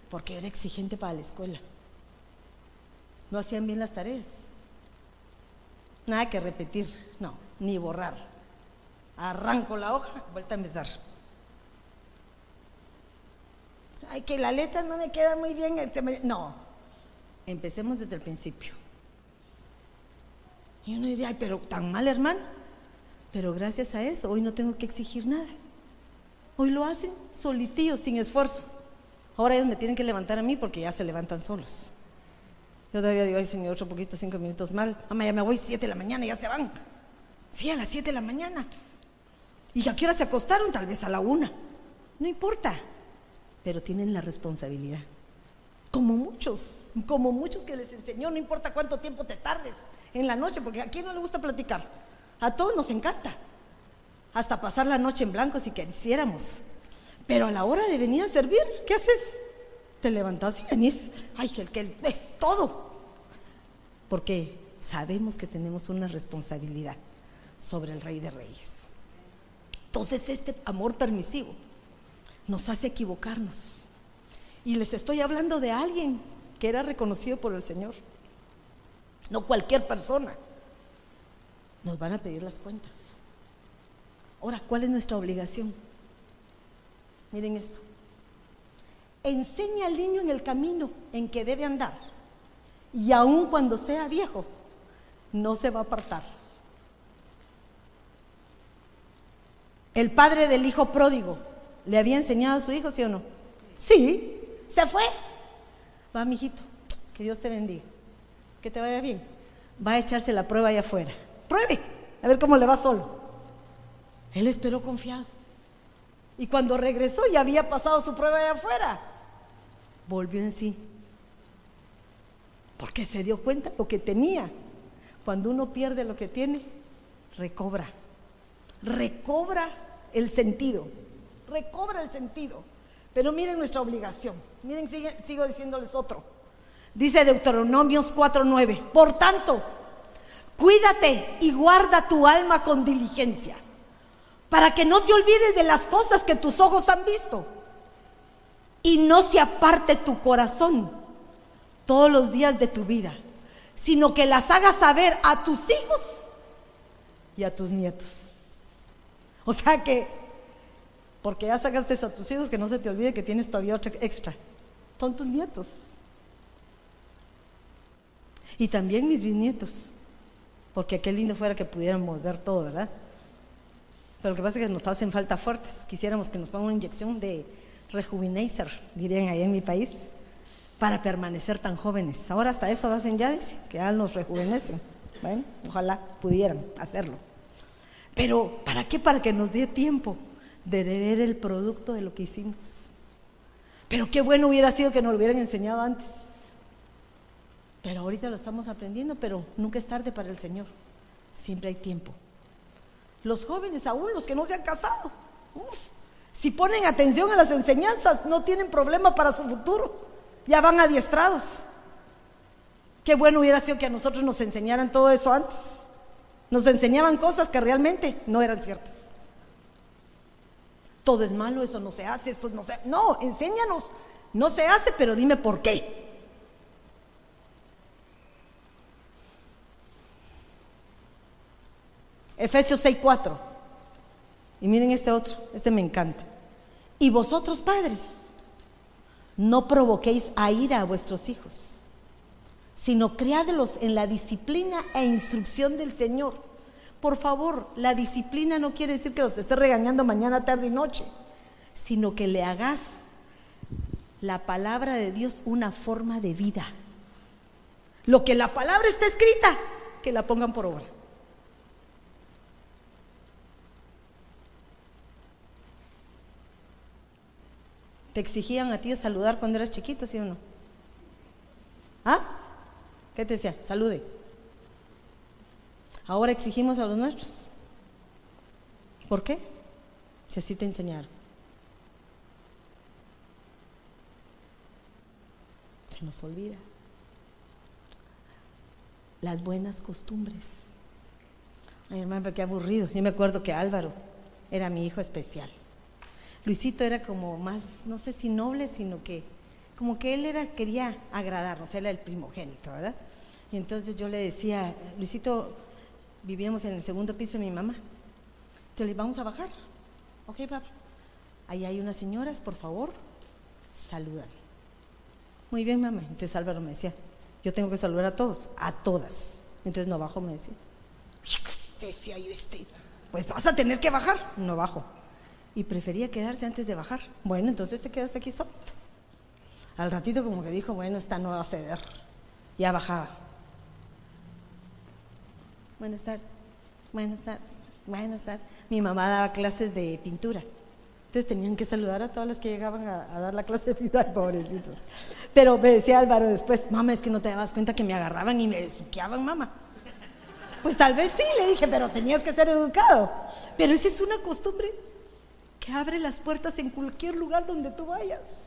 Porque era exigente para la escuela. No hacían bien las tareas. Nada que repetir, no, ni borrar. Arranco la hoja, vuelta a empezar. Ay, que la letra no me queda muy bien. Este no, empecemos desde el principio. Y uno diría, ay, pero tan mal, hermano. Pero gracias a eso, hoy no tengo que exigir nada. Hoy lo hacen solitillos, sin esfuerzo. Ahora ellos me tienen que levantar a mí porque ya se levantan solos. Yo todavía digo, ay señor, otro poquito, cinco minutos mal. Mamá, ya me voy, siete de la mañana, ya se van. Sí, a las siete de la mañana. ¿Y a qué hora se acostaron? Tal vez a la una. No importa. Pero tienen la responsabilidad. Como muchos, como muchos que les enseñó, no importa cuánto tiempo te tardes en la noche, porque a quién no le gusta platicar. A todos nos encanta. Hasta pasar la noche en blanco si quisiéramos. Pero a la hora de venir a servir, ¿qué haces? Te levantas y venís. Ay, el que es todo. Porque sabemos que tenemos una responsabilidad sobre el Rey de Reyes. Entonces este amor permisivo nos hace equivocarnos. Y les estoy hablando de alguien que era reconocido por el Señor. No cualquier persona nos van a pedir las cuentas. Ahora, ¿cuál es nuestra obligación? Miren esto. Enseña al niño en el camino en que debe andar. Y aun cuando sea viejo, no se va a apartar. El padre del hijo pródigo le había enseñado a su hijo, ¿sí o no? Sí, se fue. Va, mijito, que Dios te bendiga. Que te vaya bien. Va a echarse la prueba allá afuera. Pruebe, a ver cómo le va solo. Él esperó confiado. Y cuando regresó y había pasado su prueba allá afuera, volvió en sí. Porque se dio cuenta lo que tenía. Cuando uno pierde lo que tiene, recobra. Recobra el sentido. Recobra el sentido. Pero miren nuestra obligación. Miren, sigo diciéndoles otro. Dice Deuteronomios 4:9. Por tanto, Cuídate y guarda tu alma con diligencia, para que no te olvides de las cosas que tus ojos han visto y no se aparte tu corazón todos los días de tu vida, sino que las hagas saber a tus hijos y a tus nietos. O sea que, porque ya sacaste a tus hijos, que no se te olvide que tienes todavía otra extra. Son tus nietos. Y también mis bisnietos porque qué lindo fuera que pudiéramos ver todo, ¿verdad? Pero lo que pasa es que nos hacen falta fuertes. Quisiéramos que nos pongan una inyección de rejuvenacer, dirían ahí en mi país, para permanecer tan jóvenes. Ahora hasta eso hacen ya, dice, que ya nos rejuvenecen. Bueno, ojalá pudieran hacerlo. Pero, ¿para qué? Para que nos dé tiempo de ver el producto de lo que hicimos. Pero qué bueno hubiera sido que nos lo hubieran enseñado antes. Pero ahorita lo estamos aprendiendo, pero nunca es tarde para el Señor. Siempre hay tiempo. Los jóvenes, aún los que no se han casado, si ponen atención a las enseñanzas, no tienen problema para su futuro. Ya van adiestrados. Qué bueno hubiera sido que a nosotros nos enseñaran todo eso antes. Nos enseñaban cosas que realmente no eran ciertas. Todo es malo, eso no se hace, esto no se No, enséñanos. No se hace, pero dime por qué. Efesios 6:4. Y miren este otro, este me encanta. Y vosotros padres, no provoquéis a ira a vuestros hijos, sino criádlos en la disciplina e instrucción del Señor. Por favor, la disciplina no quiere decir que los esté regañando mañana, tarde y noche, sino que le hagas la palabra de Dios una forma de vida. Lo que la palabra está escrita, que la pongan por obra. ¿Te exigían a ti saludar cuando eras chiquito, sí o no? ¿Ah? ¿Qué te decía? Salude. Ahora exigimos a los nuestros. ¿Por qué? Si así te enseñaron. Se nos olvida. Las buenas costumbres. Ay, hermano, qué aburrido. Yo me acuerdo que Álvaro era mi hijo especial. Luisito era como más, no sé si noble, sino que como que él era, quería agradarnos, él era el primogénito, ¿verdad? Y entonces yo le decía, Luisito, vivíamos en el segundo piso de mi mamá. Entonces le vamos a bajar. Ok, papá. Ahí hay unas señoras, por favor, salúdame. Muy bien, mamá. Entonces Álvaro me decía, yo tengo que saludar a todos, a todas. Entonces no bajo, me decía. Decía yo, este, pues vas a tener que bajar. No bajo y prefería quedarse antes de bajar. Bueno, entonces te quedas aquí solito. Al ratito como que dijo, bueno, esta no va a ceder. Ya bajaba. Buenas tardes, buenas tardes, buenas tardes. Mi mamá daba clases de pintura. Entonces tenían que saludar a todas las que llegaban a, dar la clase de pintura, pobrecitos. Pero me decía Álvaro después, mamá, es que no te dabas cuenta que me agarraban y me suqueaban, mamá. Pues tal vez sí, le dije, pero tenías que ser educado. Pero esa es una costumbre que abre las puertas en cualquier lugar donde tú vayas.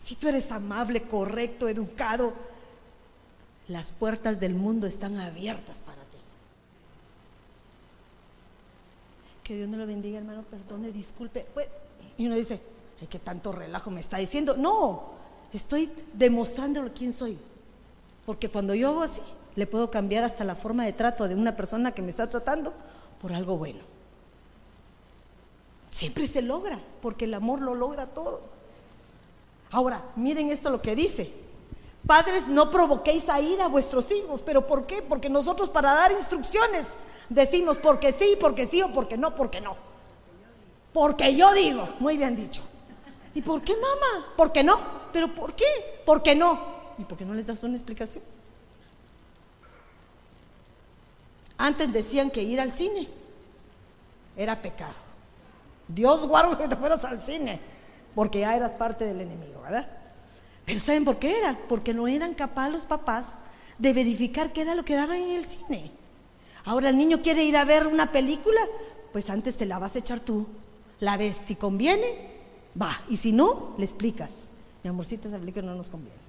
Si tú eres amable, correcto, educado, las puertas del mundo están abiertas para ti. Que Dios me lo bendiga, hermano, perdone, disculpe. Pues, y uno dice, ¿qué que tanto relajo me está diciendo? No, estoy demostrándolo quién soy. Porque cuando yo hago así, le puedo cambiar hasta la forma de trato de una persona que me está tratando por algo bueno. Siempre se logra, porque el amor lo logra todo. Ahora, miren esto lo que dice. Padres, no provoquéis a ir a vuestros hijos. ¿Pero por qué? Porque nosotros para dar instrucciones decimos porque sí, porque sí o porque no, porque no. Porque yo digo, muy bien dicho. ¿Y por qué, mamá? ¿Por qué no? ¿Pero por qué? ¿Por qué no? ¿Y por qué no les das una explicación? Antes decían que ir al cine era pecado. Dios guarda que te fueras al cine, porque ya eras parte del enemigo, ¿verdad? Pero ¿saben por qué era? Porque no eran capaces los papás de verificar qué era lo que daban en el cine. Ahora el niño quiere ir a ver una película, pues antes te la vas a echar tú. La ves, si conviene, va. Y si no, le explicas. Mi amorcito, esa película no nos conviene.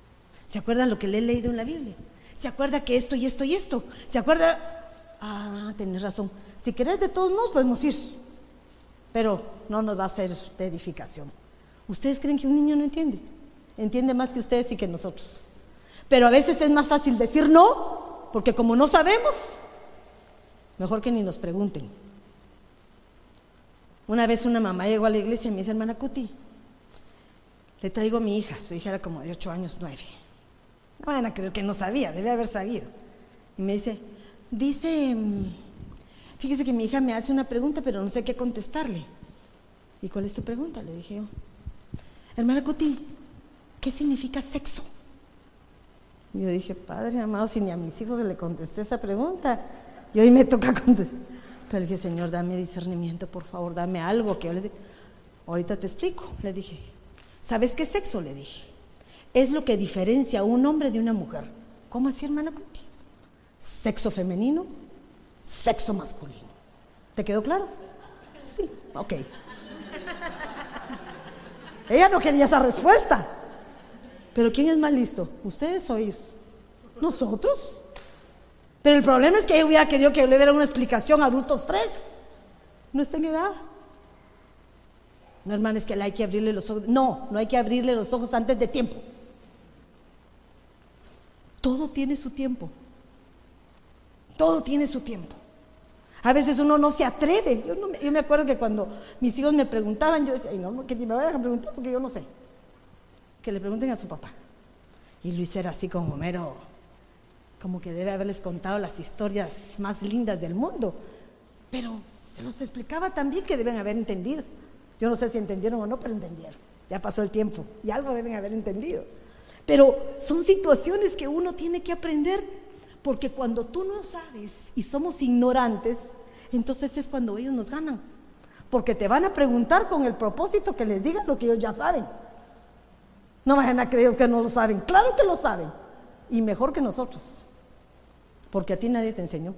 ¿Se acuerdan lo que le he leído en la Biblia? ¿Se acuerda que esto y esto y esto? ¿Se acuerda? Ah, tenés razón. Si querés de todos modos, podemos ir pero no nos va a ser de edificación. ¿Ustedes creen que un niño no entiende? Entiende más que ustedes y que nosotros. Pero a veces es más fácil decir no, porque como no sabemos, mejor que ni nos pregunten. Una vez una mamá llegó a la iglesia y me dice, hermana Cuti, le traigo a mi hija, su hija era como de ocho años, nueve. No van a creer que no sabía, debe haber sabido. Y me dice, dice mm, fíjese que mi hija me hace una pregunta, pero no sé qué contestarle. ¿Y cuál es tu pregunta? Le dije yo. Hermana Cuti, ¿qué significa sexo? yo dije, Padre amado, si ni a mis hijos le contesté esa pregunta, y hoy me toca contestar. Pero dije, Señor, dame discernimiento, por favor, dame algo que Ahorita te explico, le dije. ¿Sabes qué sexo? Le dije. Es lo que diferencia a un hombre de una mujer. ¿Cómo así, hermana Cuti? Sexo femenino sexo masculino. ¿Te quedó claro? Sí, ok. Ella no quería esa respuesta. Pero ¿quién es más listo? ¿Ustedes ellos? Nosotros. Pero el problema es que ella hubiera querido que yo le diera una explicación a adultos tres. No está en edad. No, hermano, es que hay que abrirle los ojos. No, no hay que abrirle los ojos antes de tiempo. Todo tiene su tiempo. Todo tiene su tiempo. A veces uno no se atreve. Yo, me acuerdo que cuando mis hijos me preguntaban, yo decía, no, que ni me vayan a preguntar porque yo no sé. Que le pregunten a su papá. Y Luis era así como mero, como que debe haberles contado las historias más lindas del mundo. Pero se los explicaba también que deben haber entendido. Yo no sé si entendieron o no, pero entendieron. Ya pasó el tiempo y algo deben haber entendido. Pero son situaciones que uno tiene que aprender porque cuando tú no sabes y somos ignorantes, entonces es cuando ellos nos ganan. Porque te van a preguntar con el propósito que les digan lo que ellos ya saben. No vayan a creer que no lo saben. Claro que lo saben. Y mejor que nosotros. Porque a ti nadie te enseñó.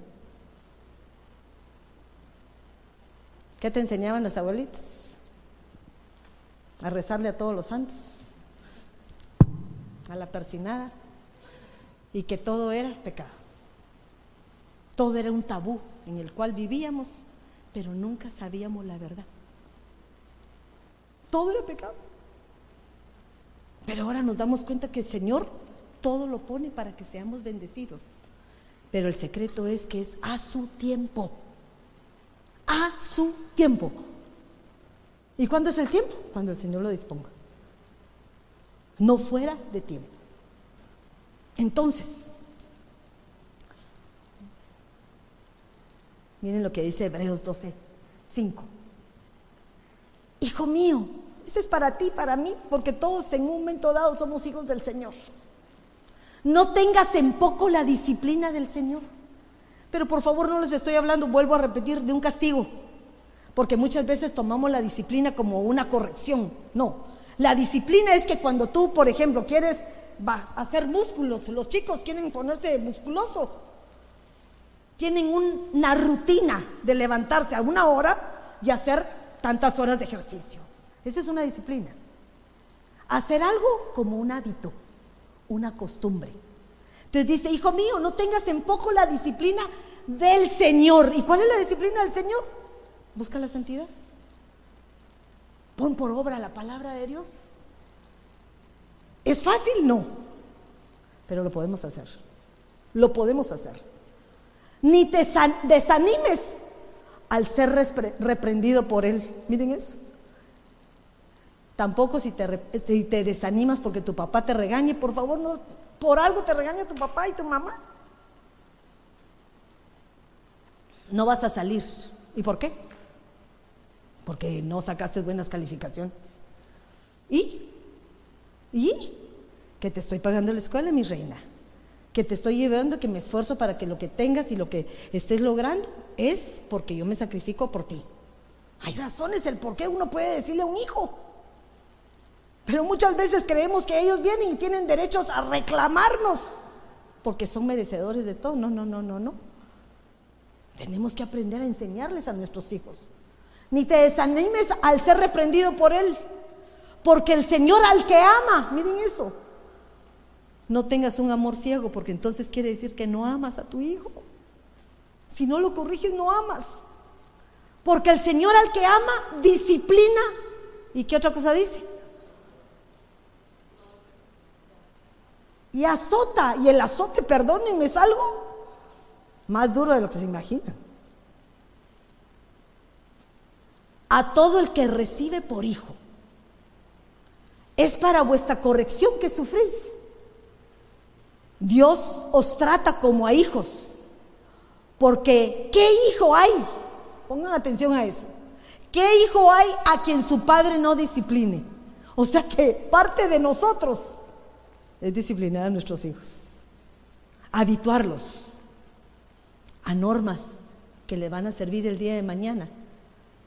¿Qué te enseñaban las abuelitas? A rezarle a todos los santos. A la persinada y que todo era pecado. Todo era un tabú en el cual vivíamos, pero nunca sabíamos la verdad. Todo era pecado. Pero ahora nos damos cuenta que el Señor todo lo pone para que seamos bendecidos. Pero el secreto es que es a su tiempo. A su tiempo. ¿Y cuándo es el tiempo? Cuando el Señor lo disponga. No fuera de tiempo. Entonces, miren lo que dice Hebreos 12, 5. Hijo mío, eso es para ti, para mí, porque todos en un momento dado somos hijos del Señor. No tengas en poco la disciplina del Señor. Pero por favor no les estoy hablando, vuelvo a repetir, de un castigo. Porque muchas veces tomamos la disciplina como una corrección. No, la disciplina es que cuando tú, por ejemplo, quieres va a hacer músculos. Los chicos quieren ponerse musculoso. Tienen una rutina de levantarse a una hora y hacer tantas horas de ejercicio. Esa es una disciplina. Hacer algo como un hábito, una costumbre. Entonces dice, hijo mío, no tengas en poco la disciplina del Señor. ¿Y cuál es la disciplina del Señor? Busca la santidad. Pon por obra la palabra de Dios. ¿Es fácil? No. Pero lo podemos hacer. Lo podemos hacer. Ni te desanimes al ser reprendido por Él. Miren eso. Tampoco si te, desanimas porque tu papá te regañe, por favor, no, por algo te regaña tu papá y tu mamá. No vas a salir. ¿Y por qué? Porque no sacaste buenas calificaciones. ¿Y? ¿Y? Que te estoy pagando la escuela, mi reina. Que te estoy llevando, que me esfuerzo para que lo que tengas y lo que estés logrando es porque yo me sacrifico por ti. Hay razones del por qué uno puede decirle a un hijo. Pero muchas veces creemos que ellos vienen y tienen derechos a reclamarnos porque son merecedores de todo. No, no, no, no, no. Tenemos que aprender a enseñarles a nuestros hijos. Ni te desanimes al ser reprendido por él. Porque el Señor al que ama, miren eso, no tengas un amor ciego, porque entonces quiere decir que no amas a tu hijo. Si no lo corriges, no amas. Porque el Señor al que ama, disciplina. ¿Y qué otra cosa dice? Y azota. Y el azote, perdónenme, es algo más duro de lo que se imagina. A todo el que recibe por hijo es para vuestra corrección que sufrís. Dios os trata como a hijos, porque ¿qué hijo hay? Pongan atención a eso. ¿Qué hijo hay a quien su padre no discipline? O sea que parte de nosotros es disciplinar a nuestros hijos, habituarlos a normas que le van a servir el día de mañana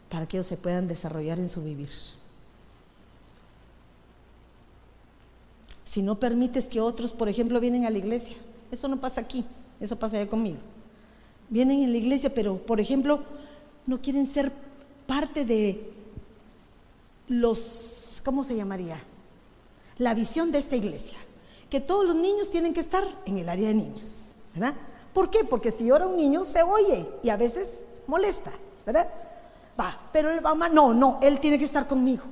para que ellos se puedan desarrollar en su vivir. Si no permites que otros, por ejemplo, vienen a la iglesia. Eso no pasa aquí, eso pasa allá conmigo. Vienen en la iglesia, pero, por ejemplo, no quieren ser parte de los, ¿cómo se llamaría? La visión de esta iglesia. que todos los niños tienen que estar en el área de niños, ¿verdad? ¿Por qué? Porque si llora un niño se oye y a veces molesta, ¿verdad? Va, pero el mamá, no, no, él tiene que estar conmigo.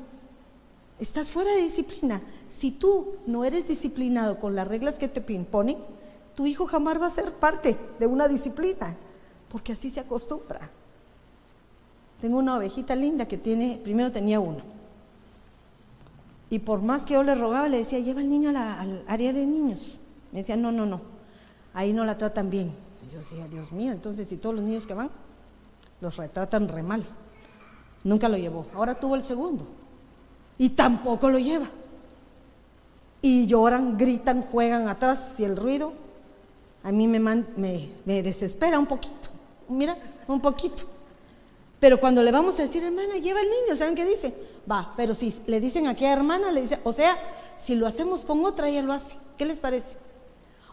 Estás fuera de disciplina. Si tú no eres disciplinado con las reglas que te imponen, tu hijo jamás va a ser parte de una disciplina, porque así se acostumbra. Tengo una ovejita linda que tiene, primero tenía uno. Y por más que yo le rogaba, le decía, lleva al niño al área de niños. Me decía, no, no, no, ahí no la tratan bien. Y yo decía, Dios mío, entonces si todos los niños que van, los retratan re mal. Nunca lo llevó. Ahora tuvo el segundo. Y tampoco lo lleva. Y lloran, gritan, juegan atrás y el ruido a mí me, me desespera un poquito. Mira, un poquito. Pero cuando le vamos a decir, hermana, lleva al niño, ¿saben qué dice? Va, pero si le dicen aquí a hermana, le dice, o sea, si lo hacemos con otra, ella lo hace. ¿Qué les parece?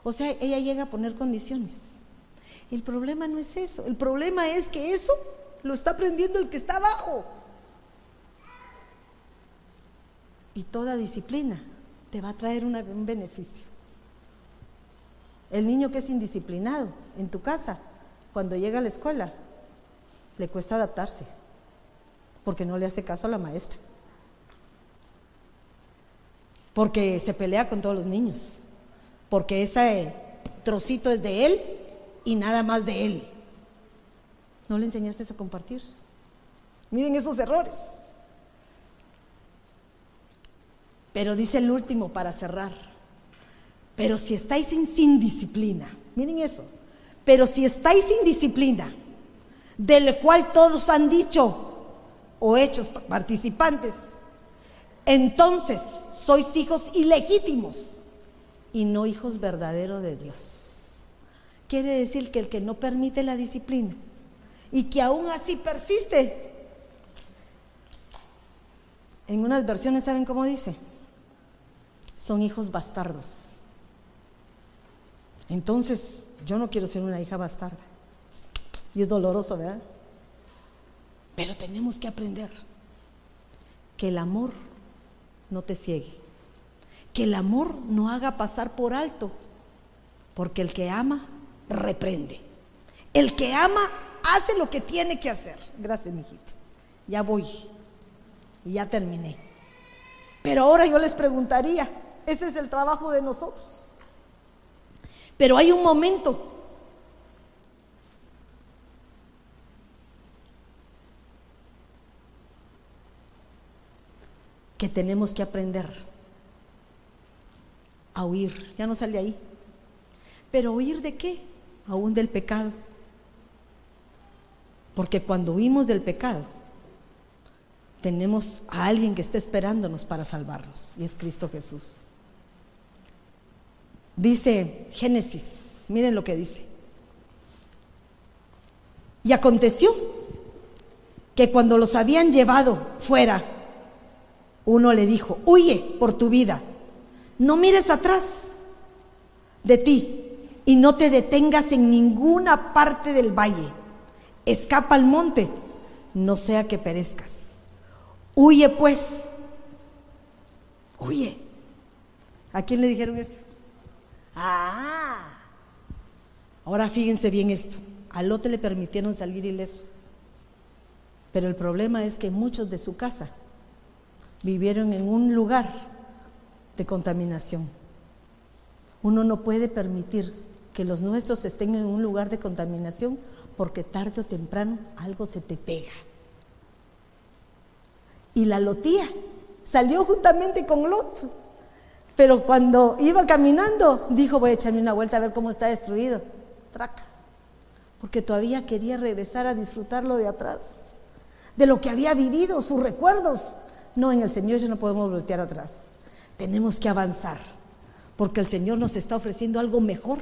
O sea, ella llega a poner condiciones. El problema no es eso, el problema es que eso lo está aprendiendo el que está abajo. Y toda disciplina te va a traer un beneficio. El niño que es indisciplinado en tu casa, cuando llega a la escuela, le cuesta adaptarse, porque no le hace caso a la maestra, porque se pelea con todos los niños, porque ese trocito es de él y nada más de él. ¿No le enseñaste a compartir? Miren esos errores. Pero dice el último para cerrar. Pero si estáis sin disciplina, miren eso, pero si estáis sin disciplina, del cual todos han dicho o hechos participantes, entonces sois hijos ilegítimos y no hijos verdaderos de Dios. Quiere decir que el que no permite la disciplina y que aún así persiste, en unas versiones, ¿saben cómo dice? Son hijos bastardos. Entonces, yo no quiero ser una hija bastarda. Y es doloroso, ¿verdad? Pero tenemos que aprender que el amor no te ciegue, que el amor no haga pasar por alto, porque el que ama reprende. El que ama hace lo que tiene que hacer. Gracias, mijito. Ya voy. Y ya terminé. Pero ahora yo les preguntaría, ese es el trabajo de nosotros. Pero hay un momento que tenemos que aprender a huir. Ya no sale ahí. Pero huir de qué? Aún del pecado. Porque cuando huimos del pecado, tenemos a alguien que está esperándonos para salvarnos, y es Cristo Jesús. Dice Génesis, miren lo que dice. Y aconteció que cuando los habían llevado fuera, uno le dijo, huye por tu vida, no mires atrás de ti y no te detengas en ninguna parte del valle. Escapa al monte, no sea que perezcas. Huye pues, huye. ¿A quién le dijeron eso? Ah, ahora fíjense bien esto. A Lote le permitieron salir ileso. Pero el problema es que muchos de su casa vivieron en un lugar de contaminación. Uno no puede permitir que los nuestros estén en un lugar de contaminación porque tarde o temprano algo se te pega. Y la lotía salió juntamente con Lot. Pero cuando iba caminando, dijo, voy a echarme una vuelta a ver cómo está destruido. Traca. Porque todavía quería regresar a disfrutarlo de atrás, de lo que había vivido, sus recuerdos, no, en el Señor ya no podemos voltear atrás. Tenemos que avanzar, porque el Señor nos está ofreciendo algo mejor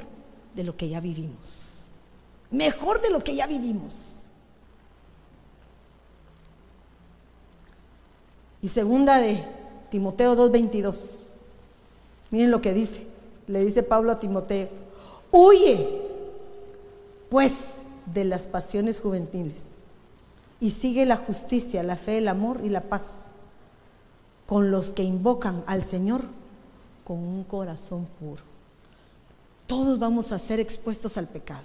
de lo que ya vivimos. Mejor de lo que ya vivimos. Y segunda de Timoteo 2:22. Miren lo que dice. Le dice Pablo a Timoteo, huye pues de las pasiones juveniles y sigue la justicia, la fe, el amor y la paz con los que invocan al Señor con un corazón puro. Todos vamos a ser expuestos al pecado.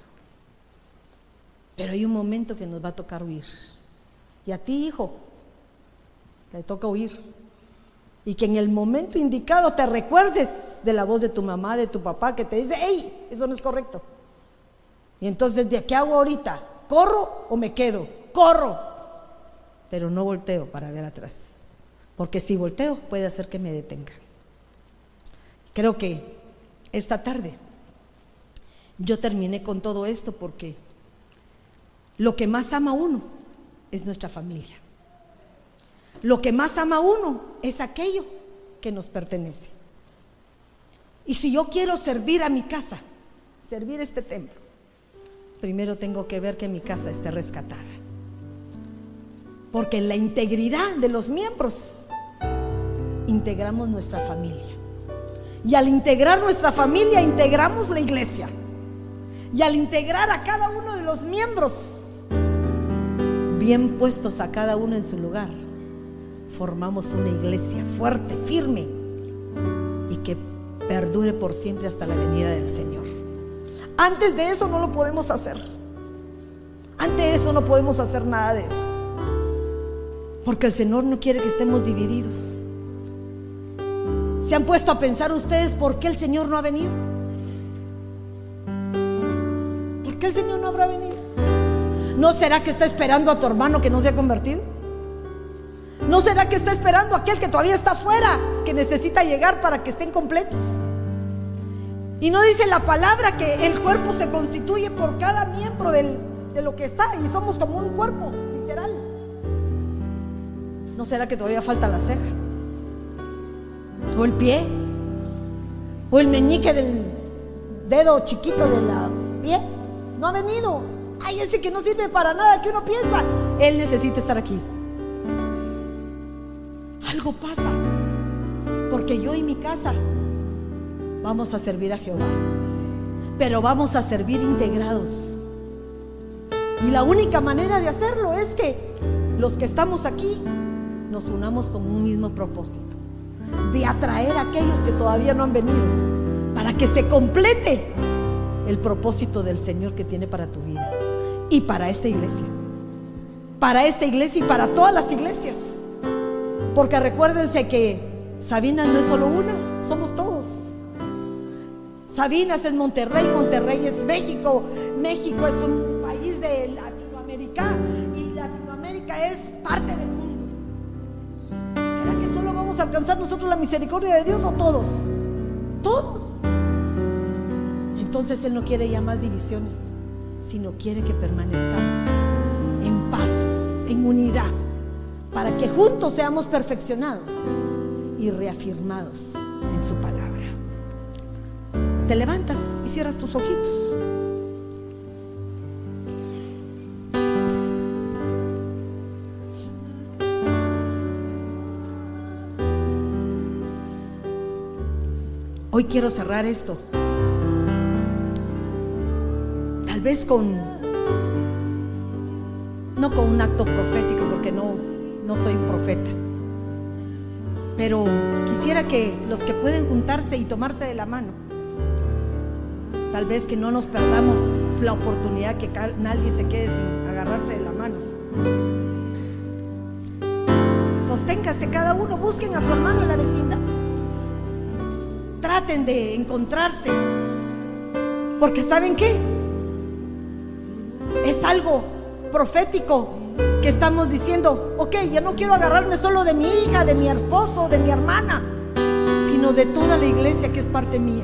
Pero hay un momento que nos va a tocar huir. Y a ti, hijo, te toca huir. Y que en el momento indicado te recuerdes de la voz de tu mamá, de tu papá, que te dice, hey, eso no es correcto. Y entonces, ¿de qué hago ahorita? ¿Corro o me quedo? Corro. Pero no volteo para ver atrás. Porque si volteo puede hacer que me detenga. Creo que esta tarde yo terminé con todo esto porque lo que más ama uno es nuestra familia. Lo que más ama uno es aquello que nos pertenece. Y si yo quiero servir a mi casa, servir este templo, primero tengo que ver que mi casa esté rescatada. Porque en la integridad de los miembros integramos nuestra familia. Y al integrar nuestra familia, integramos la iglesia. Y al integrar a cada uno de los miembros, bien puestos a cada uno en su lugar, formamos una iglesia fuerte, firme y que perdure por siempre hasta la venida del Señor. Antes de eso no lo podemos hacer. Antes de eso no podemos hacer nada de eso. Porque el Señor no quiere que estemos divididos. ¿Se han puesto a pensar ustedes por qué el Señor no ha venido? ¿Por qué el Señor no habrá venido? ¿No será que está esperando a tu hermano que no se ha convertido? ¿No será que está esperando aquel que todavía está afuera, que necesita llegar para que estén completos? Y no dice la palabra que el cuerpo se constituye por cada miembro de lo que está y somos como un cuerpo, literal. ¿No será que todavía falta la ceja? ¿O el pie? ¿O el meñique del dedo chiquito de la pie? No ha venido. Ay, ese que no sirve para nada, que uno piensa. Él necesita estar aquí. Algo pasa. Porque yo y mi casa vamos a servir a Jehová. Pero vamos a servir integrados. Y la única manera de hacerlo es que los que estamos aquí nos unamos con un mismo propósito. De atraer a aquellos que todavía no han venido. Para que se complete el propósito del Señor que tiene para tu vida. Y para esta iglesia. Para esta iglesia y para todas las iglesias. Porque recuérdense que Sabinas no es solo una, somos todos. Sabinas es Monterrey, Monterrey es México, México es un país de Latinoamérica y Latinoamérica es parte del mundo. ¿Será que solo vamos a alcanzar nosotros la misericordia de Dios o todos? Todos. Entonces Él no quiere ya más divisiones, sino quiere que permanezcamos en paz, en unidad, para que juntos seamos perfeccionados y reafirmados en su palabra. Te levantas y cierras tus ojitos. Hoy quiero cerrar esto. Tal vez con no con un acto profético porque no no soy un profeta. Pero quisiera que los que pueden juntarse y tomarse de la mano, tal vez que no nos perdamos la oportunidad que nadie se quede sin agarrarse de la mano. Sosténgase cada uno, busquen a su hermano en la vecindad. Traten de encontrarse. Porque ¿saben qué? Es algo profético que estamos diciendo, ok, ya no quiero agarrarme solo de mi hija, de mi esposo, de mi hermana, sino de toda la iglesia que es parte mía.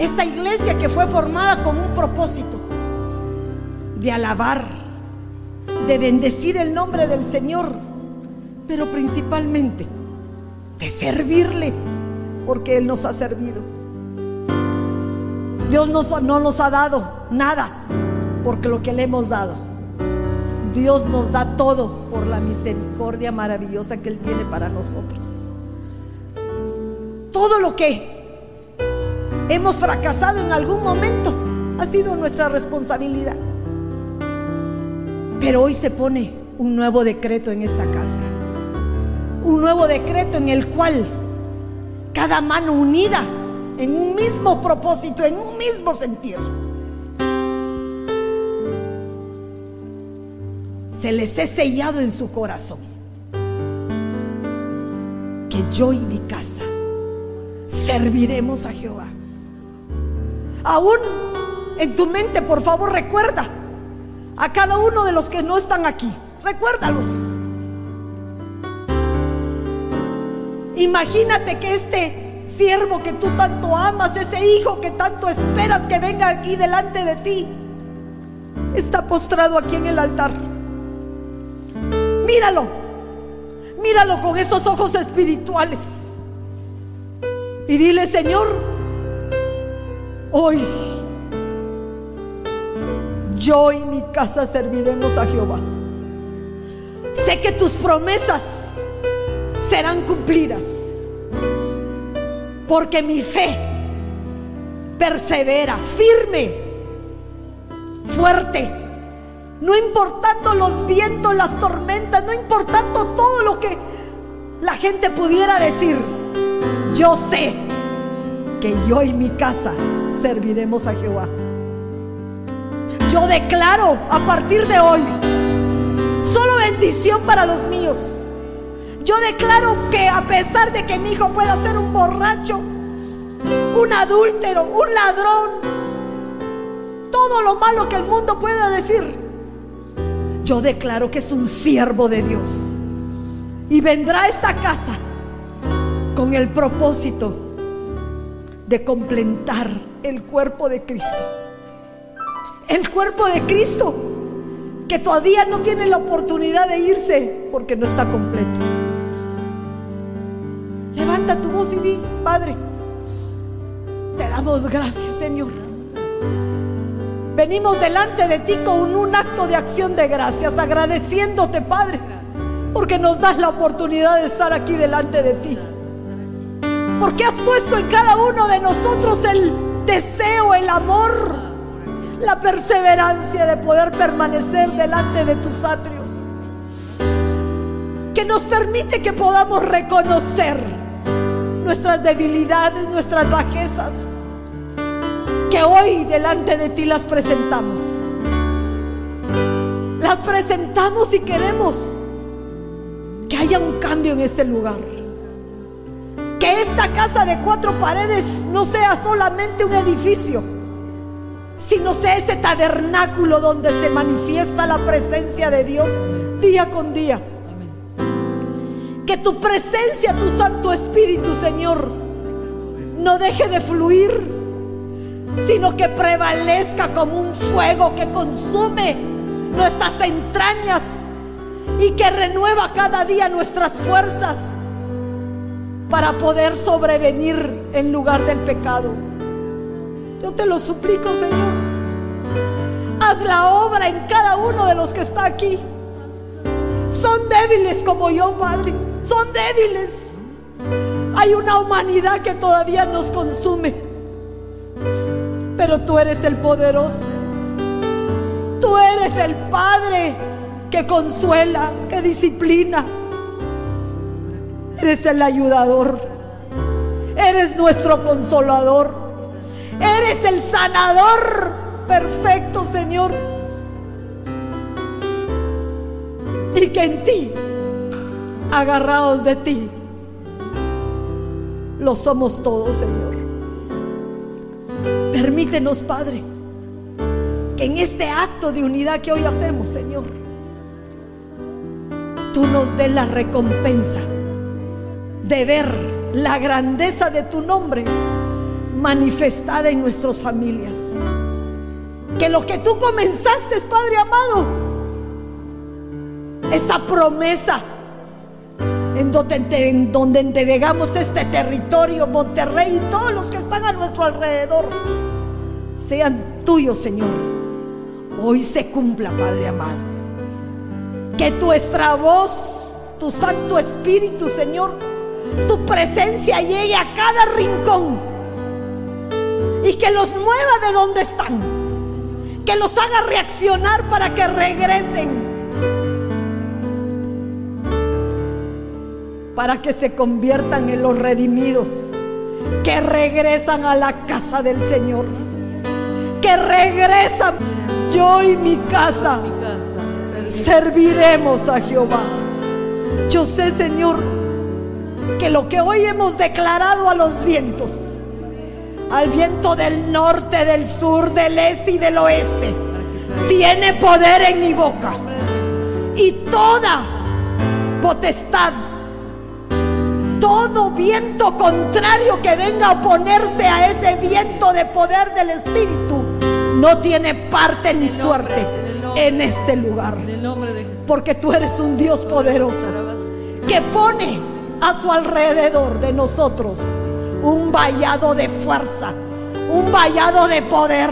Esta iglesia que fue formada con un propósito de alabar, de bendecir el nombre del Señor, pero principalmente de servirle, porque Él nos ha servido. Dios no nos ha dado nada porque lo que le hemos dado. Dios nos da todo por la misericordia maravillosa que Él tiene para nosotros. Todo lo que hemos fracasado en algún momento ha sido nuestra responsabilidad. Pero hoy se pone un nuevo decreto en esta casa. Un nuevo decreto en el cual cada mano unida en un mismo propósito, en un mismo sentir. Se les he sellado en su corazón que yo y mi casa serviremos a Jehová. Aún en tu mente, por favor, recuerda a cada uno de los que no están aquí. Recuérdalos. Imagínate que este siervo que tú tanto amas, ese hijo que tanto esperas que venga aquí delante de ti, está postrado aquí en el altar. Míralo, míralo con esos ojos espirituales. Y dile, Señor, hoy yo y mi casa serviremos a Jehová. Sé que tus promesas serán cumplidas. Porque mi fe persevera, firme, fuerte. No importando los vientos, las tormentas, no importando todo lo que la gente pudiera decir. Yo sé que yo y mi casa serviremos a Jehová. Yo declaro a partir de hoy solo bendición para los míos. Yo declaro que a pesar de que mi hijo pueda ser un borracho, un adúltero, un ladrón, todo lo malo que el mundo pueda decir, yo declaro que es un siervo de Dios. Y vendrá a esta casa con el propósito de completar el cuerpo de Cristo. El cuerpo de Cristo que todavía no tiene la oportunidad de irse porque no está completo. Levanta tu voz y di, Padre, te damos gracias, Señor. Venimos delante de ti con un acto de acción de gracias, agradeciéndote, Padre, porque nos das la oportunidad de estar aquí delante de ti. Porque has puesto en cada uno de nosotros el deseo, el amor, la perseverancia de poder permanecer delante de tus atrios. Que nos permite que podamos reconocer nuestras debilidades, nuestras bajezas, que hoy delante de ti las presentamos. Las presentamos y queremos que haya un cambio en este lugar. Que esta casa de cuatro paredes no sea solamente un edificio, sino sea ese tabernáculo donde se manifiesta la presencia de Dios día con día. Que tu presencia, tu Santo Espíritu, Señor, no deje de fluir, sino que prevalezca como un fuego que consume nuestras entrañas y que renueva cada día nuestras fuerzas para poder sobrevenir en lugar del pecado. Yo te lo suplico, Señor. Haz la obra en cada uno de los que está aquí. Son débiles como yo, Padre son débiles. Hay una humanidad que todavía nos consume. Pero tú eres el poderoso. Tú eres el Padre que consuela, que disciplina. Eres el ayudador. Eres nuestro consolador. Eres el sanador perfecto, Señor. Y que en ti agarrados de ti. Lo somos todos, Señor. Permítenos, Padre, que en este acto de unidad que hoy hacemos, Señor, tú nos des la recompensa de ver la grandeza de tu nombre manifestada en nuestras familias. Que lo que tú comenzaste, Padre amado, esa promesa en donde, entregamos este territorio, Monterrey y todos los que están a nuestro alrededor, sean tuyos, Señor. Hoy se cumpla, Padre amado. Que nuestra voz, tu Santo Espíritu, Señor, tu presencia llegue a cada rincón y que los mueva de donde están, que los haga reaccionar para que regresen para que se conviertan en los redimidos, que regresan a la casa del Señor. Que regresan. Yo y mi casa serviremos a Jehová. Yo sé, Señor, que lo que hoy hemos declarado a los vientos, al viento del norte, del sur, del este y del oeste, tiene poder en mi boca. Y toda potestad, todo viento contrario que venga a oponerse a ese viento de poder del Espíritu, no tiene parte ni suerte en este lugar. Porque tú eres un Dios poderoso que pone a su alrededor de nosotros un vallado de fuerza, un vallado de poder,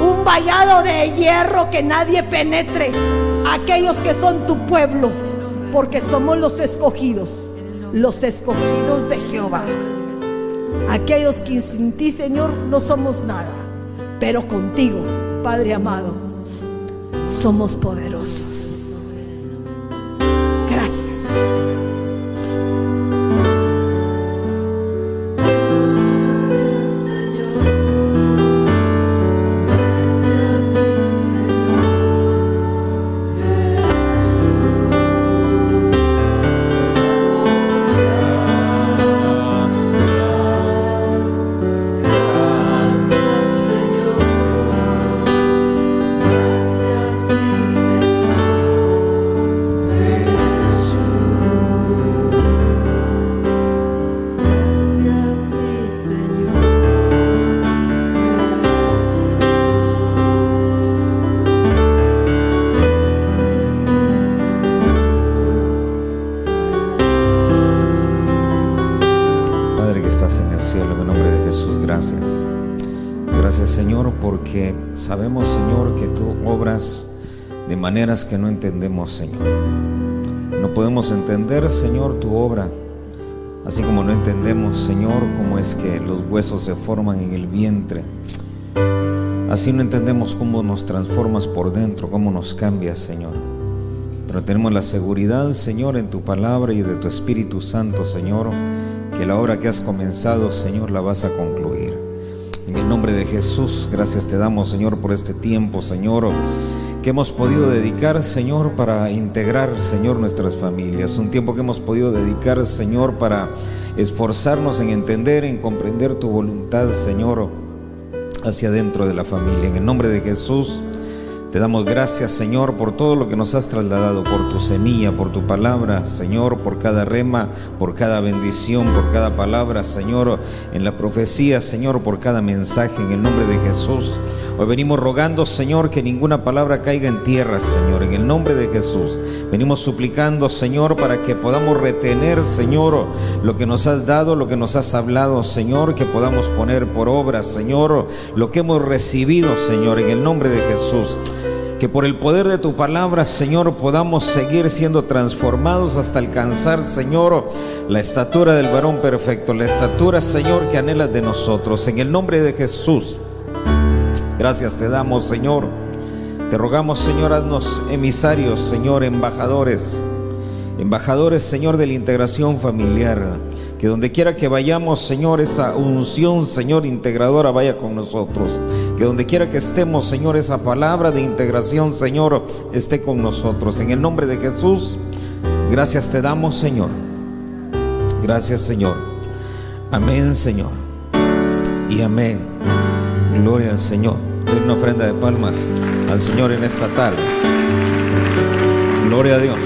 un vallado de hierro que nadie penetre. Aquellos que son tu pueblo, porque somos los escogidos, los escogidos de Jehová. Aquellos que sin ti, Señor, no somos nada, pero contigo, Padre amado, somos poderosos. Que no entendemos Señor. No podemos entender Señor tu obra, así como no entendemos Señor cómo es que los huesos se forman en el vientre. Así no entendemos cómo nos transformas por dentro, cómo nos cambias Señor. Pero tenemos la seguridad Señor en tu palabra y de tu Espíritu Santo Señor que la obra que has comenzado, Señor, la vas a concluir. En el nombre de Jesús, gracias te damos, Señor, por este tiempo, Señor, que hemos podido dedicar, Señor, para integrar, Señor, nuestras familias. Un tiempo que hemos podido dedicar, Señor, para esforzarnos en entender, en comprender tu voluntad, Señor, hacia dentro de la familia. En el nombre de Jesús. Te damos gracias, Señor, por todo lo que nos has trasladado, por tu semilla, por tu palabra, Señor, por cada rema, por cada bendición, por cada palabra, Señor, en la profecía, Señor, por cada mensaje, en el nombre de Jesús. Hoy venimos rogando, Señor, que ninguna palabra caiga en tierra, Señor, en el nombre de Jesús. Venimos suplicando, Señor, para que podamos retener, Señor, lo que nos has dado, lo que nos has hablado, Señor, que podamos poner por obra, Señor, lo que hemos recibido, Señor, en el nombre de Jesús. Que por el poder de tu palabra, Señor, podamos seguir siendo transformados hasta alcanzar, Señor, la estatura del varón perfecto, la estatura, Señor, que anhelas de nosotros. En el nombre de Jesús. Gracias te damos, Señor. Te rogamos, Señor, haznos emisarios, Señor, embajadores. Embajadores, Señor, de la integración familiar. Que donde quiera que vayamos, Señor, esa unción, Señor, integradora vaya con nosotros. Que donde quiera que estemos, Señor, esa palabra de integración, Señor, esté con nosotros. En el nombre de Jesús, gracias te damos, Señor. Gracias, Señor. Amén, Señor. Y amén. Gloria al Señor. Den una ofrenda de palmas al Señor en esta tarde. Gloria a Dios.